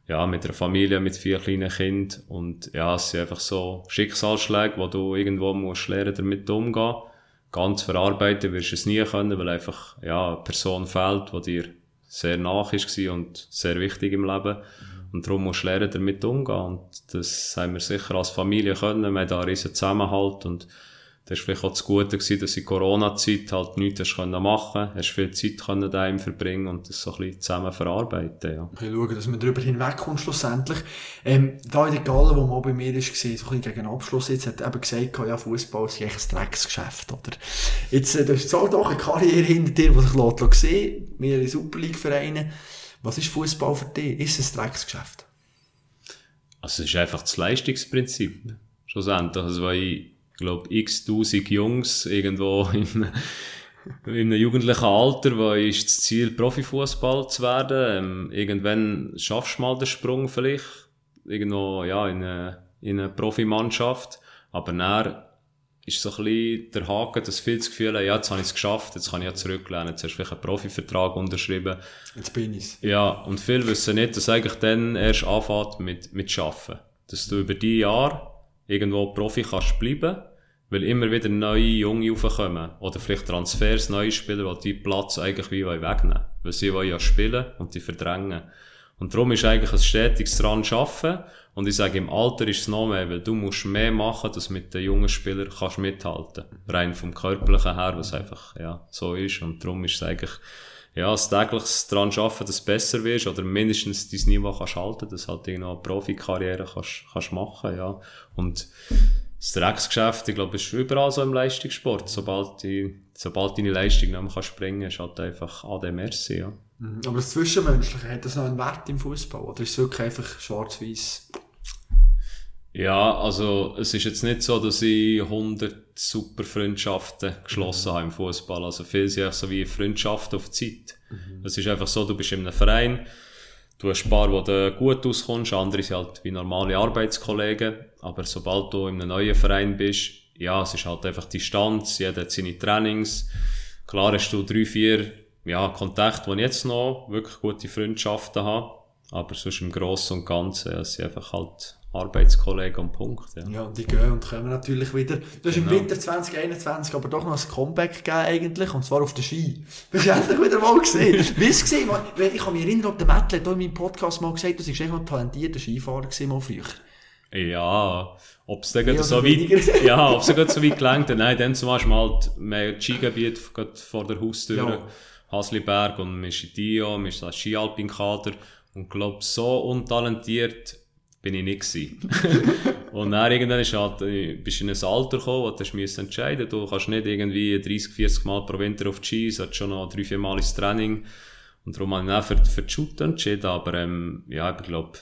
Ja, mit einer Familie, mit vier kleinen Kindern. Und ja, es sind einfach so Schicksalsschläge, wo du irgendwo musst lernen, damit umzugehen. Ganz verarbeiten wirst du es nie können, weil einfach, ja, eine Person fehlt, die dir sehr nach ist und sehr wichtig im Leben. Und darum musst du lernen, damit umzugehen. Und das haben wir sicher als Familie können. Wir haben da einen riesen Zusammenhalt und das war vielleicht auch das Gute gewesen, dass in Corona-Zeit halt nichts machen. Hast viel Zeit können daheim verbringen und das so ein bisschen zusammen verarbeiten, ja. Bisschen schauen, dass man darüber hinwegkommt schlussendlich. Ähm, da in der Galle, wo man auch bei mir gesehen, so ein bisschen gegen Abschluss jetzt, hat eben gesagt, ja, Fußball ist echt ein Drecksgeschäft, oder? Jetzt, äh, du hast auch doch eine Karriere hinter dir, die sich lässt sehen, mehrere Super League-Vereine. Was ist Fußball für dich? Ist es ein Drecksgeschäft? Also es ist einfach das Leistungsprinzip. Schlussendlich. Also weil ich glaube, x tausend Jungs irgendwo in, in einem jugendlichen Alter, wo ist das Ziel, Profifußball zu werden. Ähm, irgendwann schaffst du mal den Sprung vielleicht. Irgendwo, ja, in eine, in eine Profimannschaft. Aber dann ist so ein bisschen der Haken, dass viele das Gefühl haben, ja, jetzt habe ich es geschafft, jetzt kann ich ja zurücklehnen, jetzt hast du vielleicht einen Profivertrag unterschrieben. Jetzt bin ich's. Ja, und viele wissen nicht, dass eigentlich dann erst anfängt mit, mit Schaffen. Dass du über die Jahre irgendwo Profi kannst bleiben, weil immer wieder neue Junge raufkommen. Oder vielleicht Transfers, neue Spieler, die die Platz eigentlich wie wegnehmen wollen. Weil sie wollen ja spielen und die verdrängen. Und darum ist eigentlich ein stetiges dran schaffen. Und ich sage, im Alter ist es noch mehr, weil du musst mehr machen, dass mit den jungen Spielern kannst mithalten. Rein vom Körperlichen her, was einfach, ja, so ist. Und darum ist es eigentlich, ja, das tägliches dran schaffen, dass du besser wirst, oder mindestens dein Niveau kannst halten, dass halt irgendwo eine Profikarriere kannst, kannst machen, ja. Und das Drecksgeschäft, ich glaube, ist überall so im Leistungssport. Sobald, die, sobald deine Leistung nicht mehr kannst bringen, ist halt einfach AD Merci, ja. Aber das Zwischenmenschliche, hat das noch einen Wert im Fußball? Oder ist es wirklich einfach schwarz-weiß? Ja, also es ist jetzt nicht so, dass ich 100 super Freundschaften geschlossen habe im Fußball. Also viel sind so wie Freundschaften auf Zeit. Es ist einfach so, du bist in einem Verein, du hast ein paar, wo du gut auskommst, andere sind halt wie normale Arbeitskollegen. Aber sobald du in einem neuen Verein bist, ja, es ist halt einfach Distanz, jeder hat seine Trainings. Klar hast du drei, vier ja, Kontakte, wo ich jetzt noch wirklich gute Freundschaften habe. Aber sonst im Grossen und Ganzen, ja, es sind einfach halt Arbeitskollegen und Punkt. Ja. Ja, und die gehen und kommen natürlich wieder. Du hast im Genau. Winter 2021 aber doch noch ein Comeback gegeben eigentlich, und zwar auf der Ski. Bist du endlich wieder mal gesehen? Wie es gesehen? Ich kann mich erinnern, ob der Mettl hat in meinem Podcast mal gesagt, du bist echt ein talentierter Skifahrer gewesen, mal früher. Ja, ob es dann so weit, ja, ob es dann so weit gelangt hat. Nein, dann zum Beispiel halt, mehr Skigebiet vor der Haustür, Ja. Hasliberg und ist in Dio, ist ein Skialpin-Kader und glaub, so untalentiert bin ich nicht und dann irgendwann ist halt, äh, bist du in ein Alter gekommen, wo du hast müssen entscheiden, du kannst nicht irgendwie 30, 40 Mal pro Winter auf die Ski, es hat schon noch drei, vier Mal ins Training. Und darum habe ich dann für, für die Shoot entschieden, aber ähm, ja, ich glaube,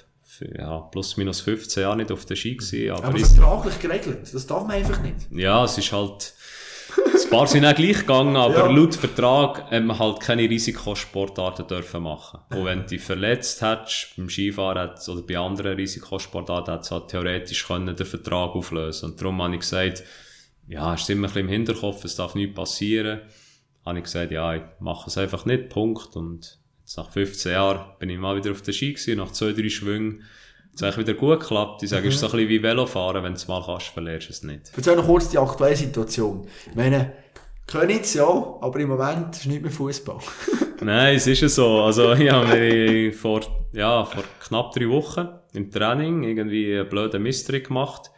ja, plus minus 15 Jahre nicht auf der Ski gewesen, aber, Aber ist, vertraglich geregelt, das darf man einfach nicht. ja, es ist halt, paar sind auch gleich gegangen, aber Ja. laut Vertrag hat man halt keine Risikosportarten dürfen machen. Und wenn du dich verletzt hättest, beim Skifahren oder bei anderen Risikosportarten, hätte es halt theoretisch können den Vertrag auflösen Und darum habe ich gesagt, ja, ist immer ein bisschen im Hinterkopf, es darf nichts passieren. Habe ich gesagt, ja, ich mache es einfach nicht, Punkt. Und jetzt nach 15 Jahren bin ich mal wieder auf der Ski gewesen, nach zwei, drei Schwüngen. Es hat eigentlich wieder gut geklappt. Ich sage, es ist so ein bisschen wie Velofahren, wenn du es mal kannst, verlierst du es nicht. Erzähl noch kurz die aktuelle Situation. Ich meine, Königs ja, aber im Moment ist nicht mehr Fußball. Nein, es ist ja so. Also, ich habe mir vor, ja, vor knapp drei Wochen im Training irgendwie einen blöden Mystery gemacht.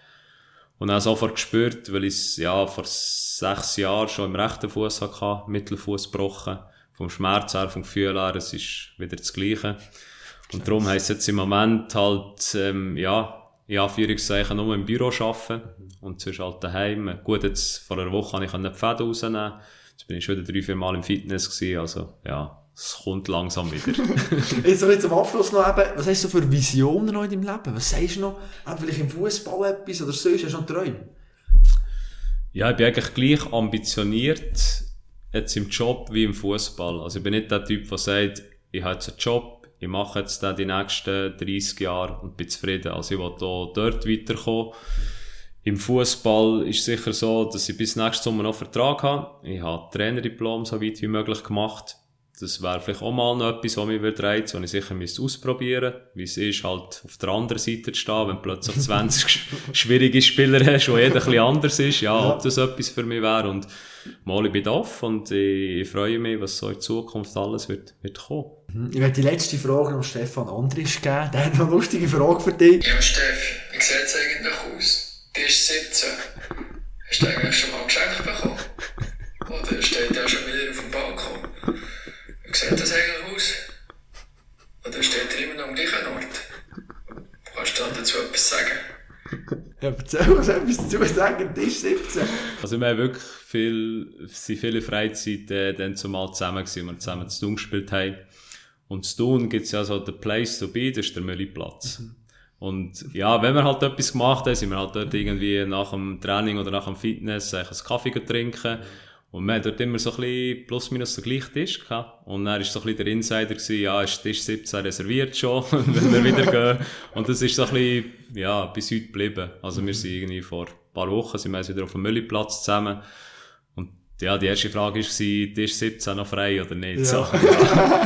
Und dann sofort gespürt, weil ich es, ja, vor sechs Jahren schon im rechten Fuß hatte, Mittelfuß gebrochen. Vom Schmerz her, vom Gefühl her, es ist wieder das Gleiche. Und darum heisst es jetzt im Moment halt, ähm, ja, in Anführungszeichen nur im Büro arbeiten und sonst halt daheim. Gut, jetzt vor einer Woche konnte ich die Fäden rausnehmen. Jetzt bin ich schon wieder drei, vier Mal im Fitness gewesen, also, ja, es kommt langsam wieder. Jetzt noch zum Abschluss noch eben, was hast du für Visionen noch in deinem Leben? Was sagst du noch? Vielleicht im Fußball etwas oder sonst, hast du noch Träume? Ja, ich bin eigentlich gleich ambitioniert jetzt im Job wie im Fußball. Also ich bin nicht der Typ, der sagt, ich habe jetzt einen Job, ich mache jetzt den die nächsten 30 Jahre und bin zufrieden. Also ich will auch dort weiterkommen. Im Fußball ist es sicher so, dass ich bis nächsten Sommer noch Vertrag habe. Ich habe Trainerdiplom so weit wie möglich gemacht. Das wäre vielleicht auch mal noch etwas, was mich würde reizen, was ich sicher müsste ausprobieren Wie es ist, halt auf der anderen Seite zu stehen, wenn du plötzlich 20 sch- schwierige Spieler hast, wo jeder ein bisschen anders ist. Ja, ob das etwas für mich wäre. Und mal, ich bin offen und ich, ich freue mich, was so in Zukunft alles wird, wird kommen. Ich werde die letzte Frage noch Stefan Andrisch geben. Der hat noch eine lustige Frage für dich. Ja, Steff, wie sieht es eigentlich aus? Die ist 17. Hast du eigentlich schon mal ein Geschenk bekommen? Oder steht der schon wieder auf dem Balkon? Wie sieht das eigentlich aus? Oder steht er immer noch am gleichen Ort? Kannst du dazu etwas sagen? Ja, erzähl uns etwas dazu sagen. Die ist 17. Also wir haben wirklich viel, sind viele Freizeit äh, dann zumal zusammen gewesen, wir zusammen zu tun gespielt haben. Und zu tun gibt's ja so den Place to be, das ist der Mülliplatz. Und ja, wenn wir halt etwas gemacht haben, sind wir halt dort irgendwie nach dem Training oder nach dem Fitness einen Kaffee trinken. Und wir haben dort immer so ein bisschen plus minus den gleichen Tisch gehabt. Und dann war so ein bisschen der Insider gewesen, ja, ist Tisch 17 reserviert schon, wenn wir wieder gehen. Und das ist so ein bisschen, ja, bis heute geblieben. Also wir sind irgendwie vor ein paar Wochen sind wir jetzt wieder auf dem Mülliplatz zusammen. Ja, die erste Frage war, Tisch 17 noch frei oder nicht? Ja. So.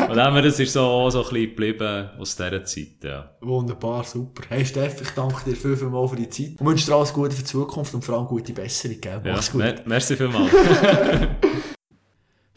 Und dann das ist so, so ein bisschen geblieben aus dieser Zeit, ja. Wunderbar, super. Hey Steff, ich danke dir viel, viel mal für die Zeit. Und wünsche dir alles Gute für die Zukunft und vor allem gute Besserung. Gell? ja. Mach's gut. Mer merci vielmals.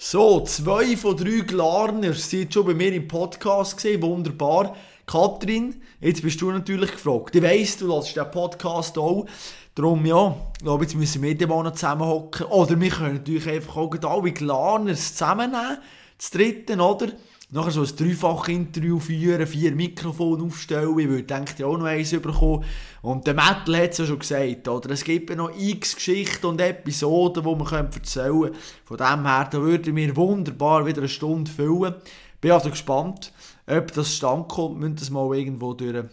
So, zwei von drei Glarner sind schon bei mir im Podcast gesehen. Wunderbar. Katrin, jetzt bist du natürlich gefragt. Ich weiss, du lässt den Podcast auch. Darum, ja, glaube, jetzt müssen wir mal noch zusammenhocken. Oder wir können natürlich einfach auch alle Glarners zusammennehmen. Das dritte, oder? Nachher so ein Dreifach-Interview führen, vier Mikrofone aufstellen. Ich würde denke, ich auch noch eins bekommen. Und der Metal hat es ja schon gesagt, oder? Es gibt ja noch x Geschichten und Episoden, die wir erzählen können. Von dem her, da würden wir wunderbar wieder eine Stunde füllen. Bin also gespannt, ob das stand kommt. Müssen das mal irgendwo durch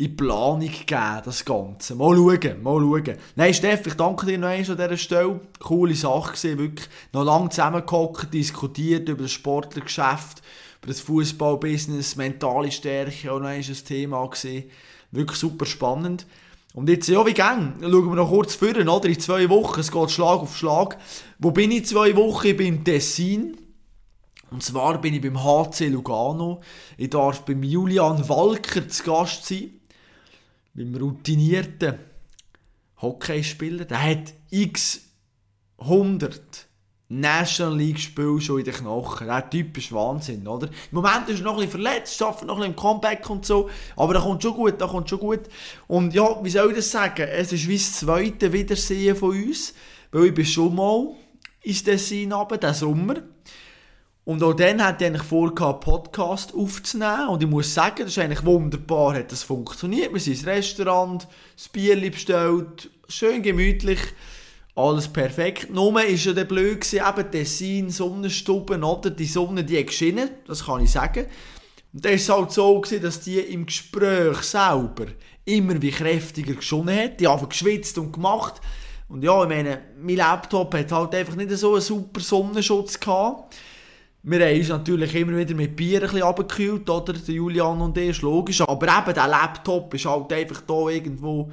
in Planung gegeben, das Ganze. Mal schauen, mal schauen. Nein, Steff, ich danke dir noch einmal an dieser Stelle. Coole Sache gewesen, wirklich. Noch lange zusammengehockt, diskutiert über das Sportlergeschäft, über das Fußballbusiness, mentale Stärke, auch noch einmal ein Thema gewesen. Wirklich super spannend. Und jetzt, ja, wie gang? Schauen wir noch kurz vor, oder? In zwei Wochen, es geht Schlag auf Schlag. Wo bin ich zwei Wochen? Ich bin im Tessin. Und zwar bin ich beim HC Lugano. Ich darf beim Julian Walker zu Gast sein beim routinierten Hockeyspieler, der hat x 100 National League Spiele schon in den Knochen. Der Typ ist Wahnsinn, oder? Im Moment ist er noch ein verletzt, schafft noch ein im Comeback und so, aber da kommt schon gut, da kommt schon gut. Und ja, wie soll ich das sagen? Es ist wie das zweite Wiedersehen von uns, weil ich bin schon mal ins Dessin runter, diesen Sommer. Und auch dann hatte ich eigentlich vor, einen Podcast aufzunehmen. Und ich muss sagen, das ist eigentlich wunderbar, hat das funktioniert. Wir sind ins Restaurant, das Bier bestellt, schön gemütlich, alles perfekt. Nur war ja der blöd eben Tessin, Sonnenstuben, oder? Die Sonne, die geschienen, das kann ich sagen. Und dann war es halt so, gewesen, dass die im Gespräch selber immer wie kräftiger geschonnen hat. Die haben geschwitzt und gemacht. Und ja, ich meine, mein Laptop hat halt einfach nicht so einen super Sonnenschutz gehabt. Wir haben uns natürlich immer wieder mit Bier ein bisschen runtergekühlt, oder? Der Julian und ich, ist logisch. Aber eben, der Laptop ist halt einfach da irgendwo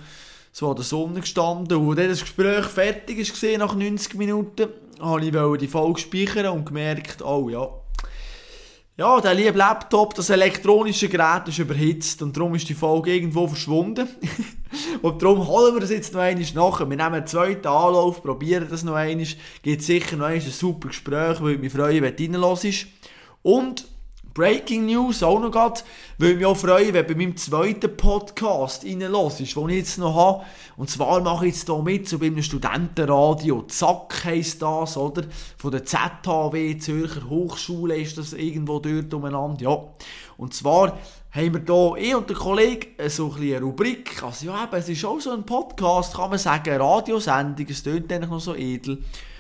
so an der Sonne gestanden. Und als das Gespräch fertig war, nach 90 Minuten, wollte ich die Folge speichern und gemerkt, oh ja, ja, der liebe Laptop, das elektronische Gerät ist überhitzt und darum ist die Folge irgendwo verschwunden. und darum holen wir das jetzt noch einmal nachher. Wir nehmen einen zweiten Anlauf, probieren das noch einmal. Gibt sicher noch einmal ein super Gespräch, weil ich mich freue, wenn du reinlässt. Und Breaking News auch noch gerade, weil ich mich auch freue, wenn du bei meinem zweiten Podcast reinlässt, den ich jetzt noch habe. Und zwar mache ich jetzt hier mit, so bei einem Studentenradio. Zack heisst das, oder? Von der ZHW, Zürcher Hochschule ist das irgendwo dort umeinander, ja. Und zwar haben wir hier, ich und der Kollege, so ein eine Rubrik. Also ja, eben, es ist auch so ein Podcast, kann man sagen, Radiosendung, es klingt eigentlich noch so edel.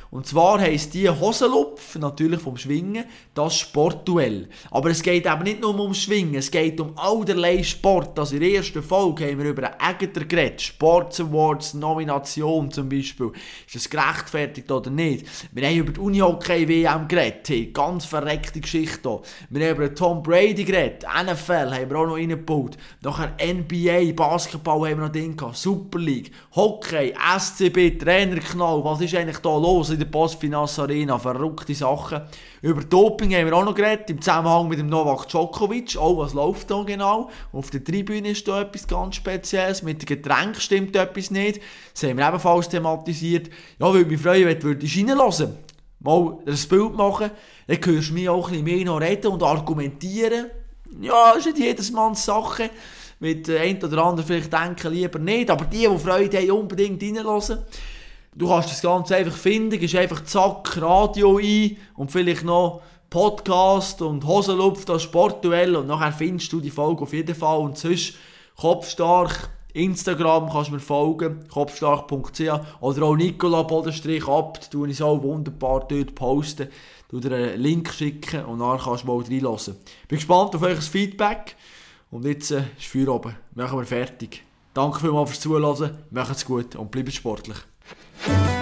Und zwar heisst die Hosenlupf, natürlich vom Schwingen, das Sportduell. Aber es geht eben nicht nur ums Schwingen, es geht um allerlei Sport. Also in der ersten Folge haben wir über einen Ägter geredet, Sports Awards, Nomination zum Beispiel. Ist das gerechtfertigt oder nicht? Wir haben über die Unihockey-WM geredet, hey, ganz verreckte Geschichte. Wir haben über Tom Brady geredet, NFL haben wir auch noch reingebaut. Nachher NBA, Basketball haben wir noch drin gehabt, Super League, Hockey, SCB, Trainerknall, was ist eigentlich da los? In der Postfinance Arena. Verrückte Sachen. Über Doping haben wir auch noch geredet, im Zusammenhang mit dem Novak Djokovic. Oh, was läuft da genau? Auf der Tribüne ist da etwas ganz Spezielles. Mit dem Getränk stimmt etwas nicht. Das haben wir ebenfalls thematisiert. Ja, würde mich freuen, wenn du reinhören Mal ein Bild machen. Dann hörst du mich auch ein bisschen mehr noch reden und argumentieren. Ja, das ist nicht jedes Manns Sache. Mit ein oder anderen vielleicht denken lieber nicht. Aber die, die Freude haben, unbedingt reinhören. Du kannst das Ganze einfach finden, gehst einfach zack, Radio ein und vielleicht noch Podcast und Hosenlupf, das Sportduell und nachher findest du die Folge auf jeden Fall und sonst kopfstark Instagram kannst du mir folgen, kopfstark.ch oder auch Nicola Bodenstrich ab, tue ich auch wunderbar dort posten, du dir einen Link schicken und dann kannst du mal reinlassen. Bin gespannt auf euch Feedback und jetzt äh, ist oben, machen wir fertig. Danke vielmals fürs Zuhören, macht's gut und bleibt sportlich. Bye.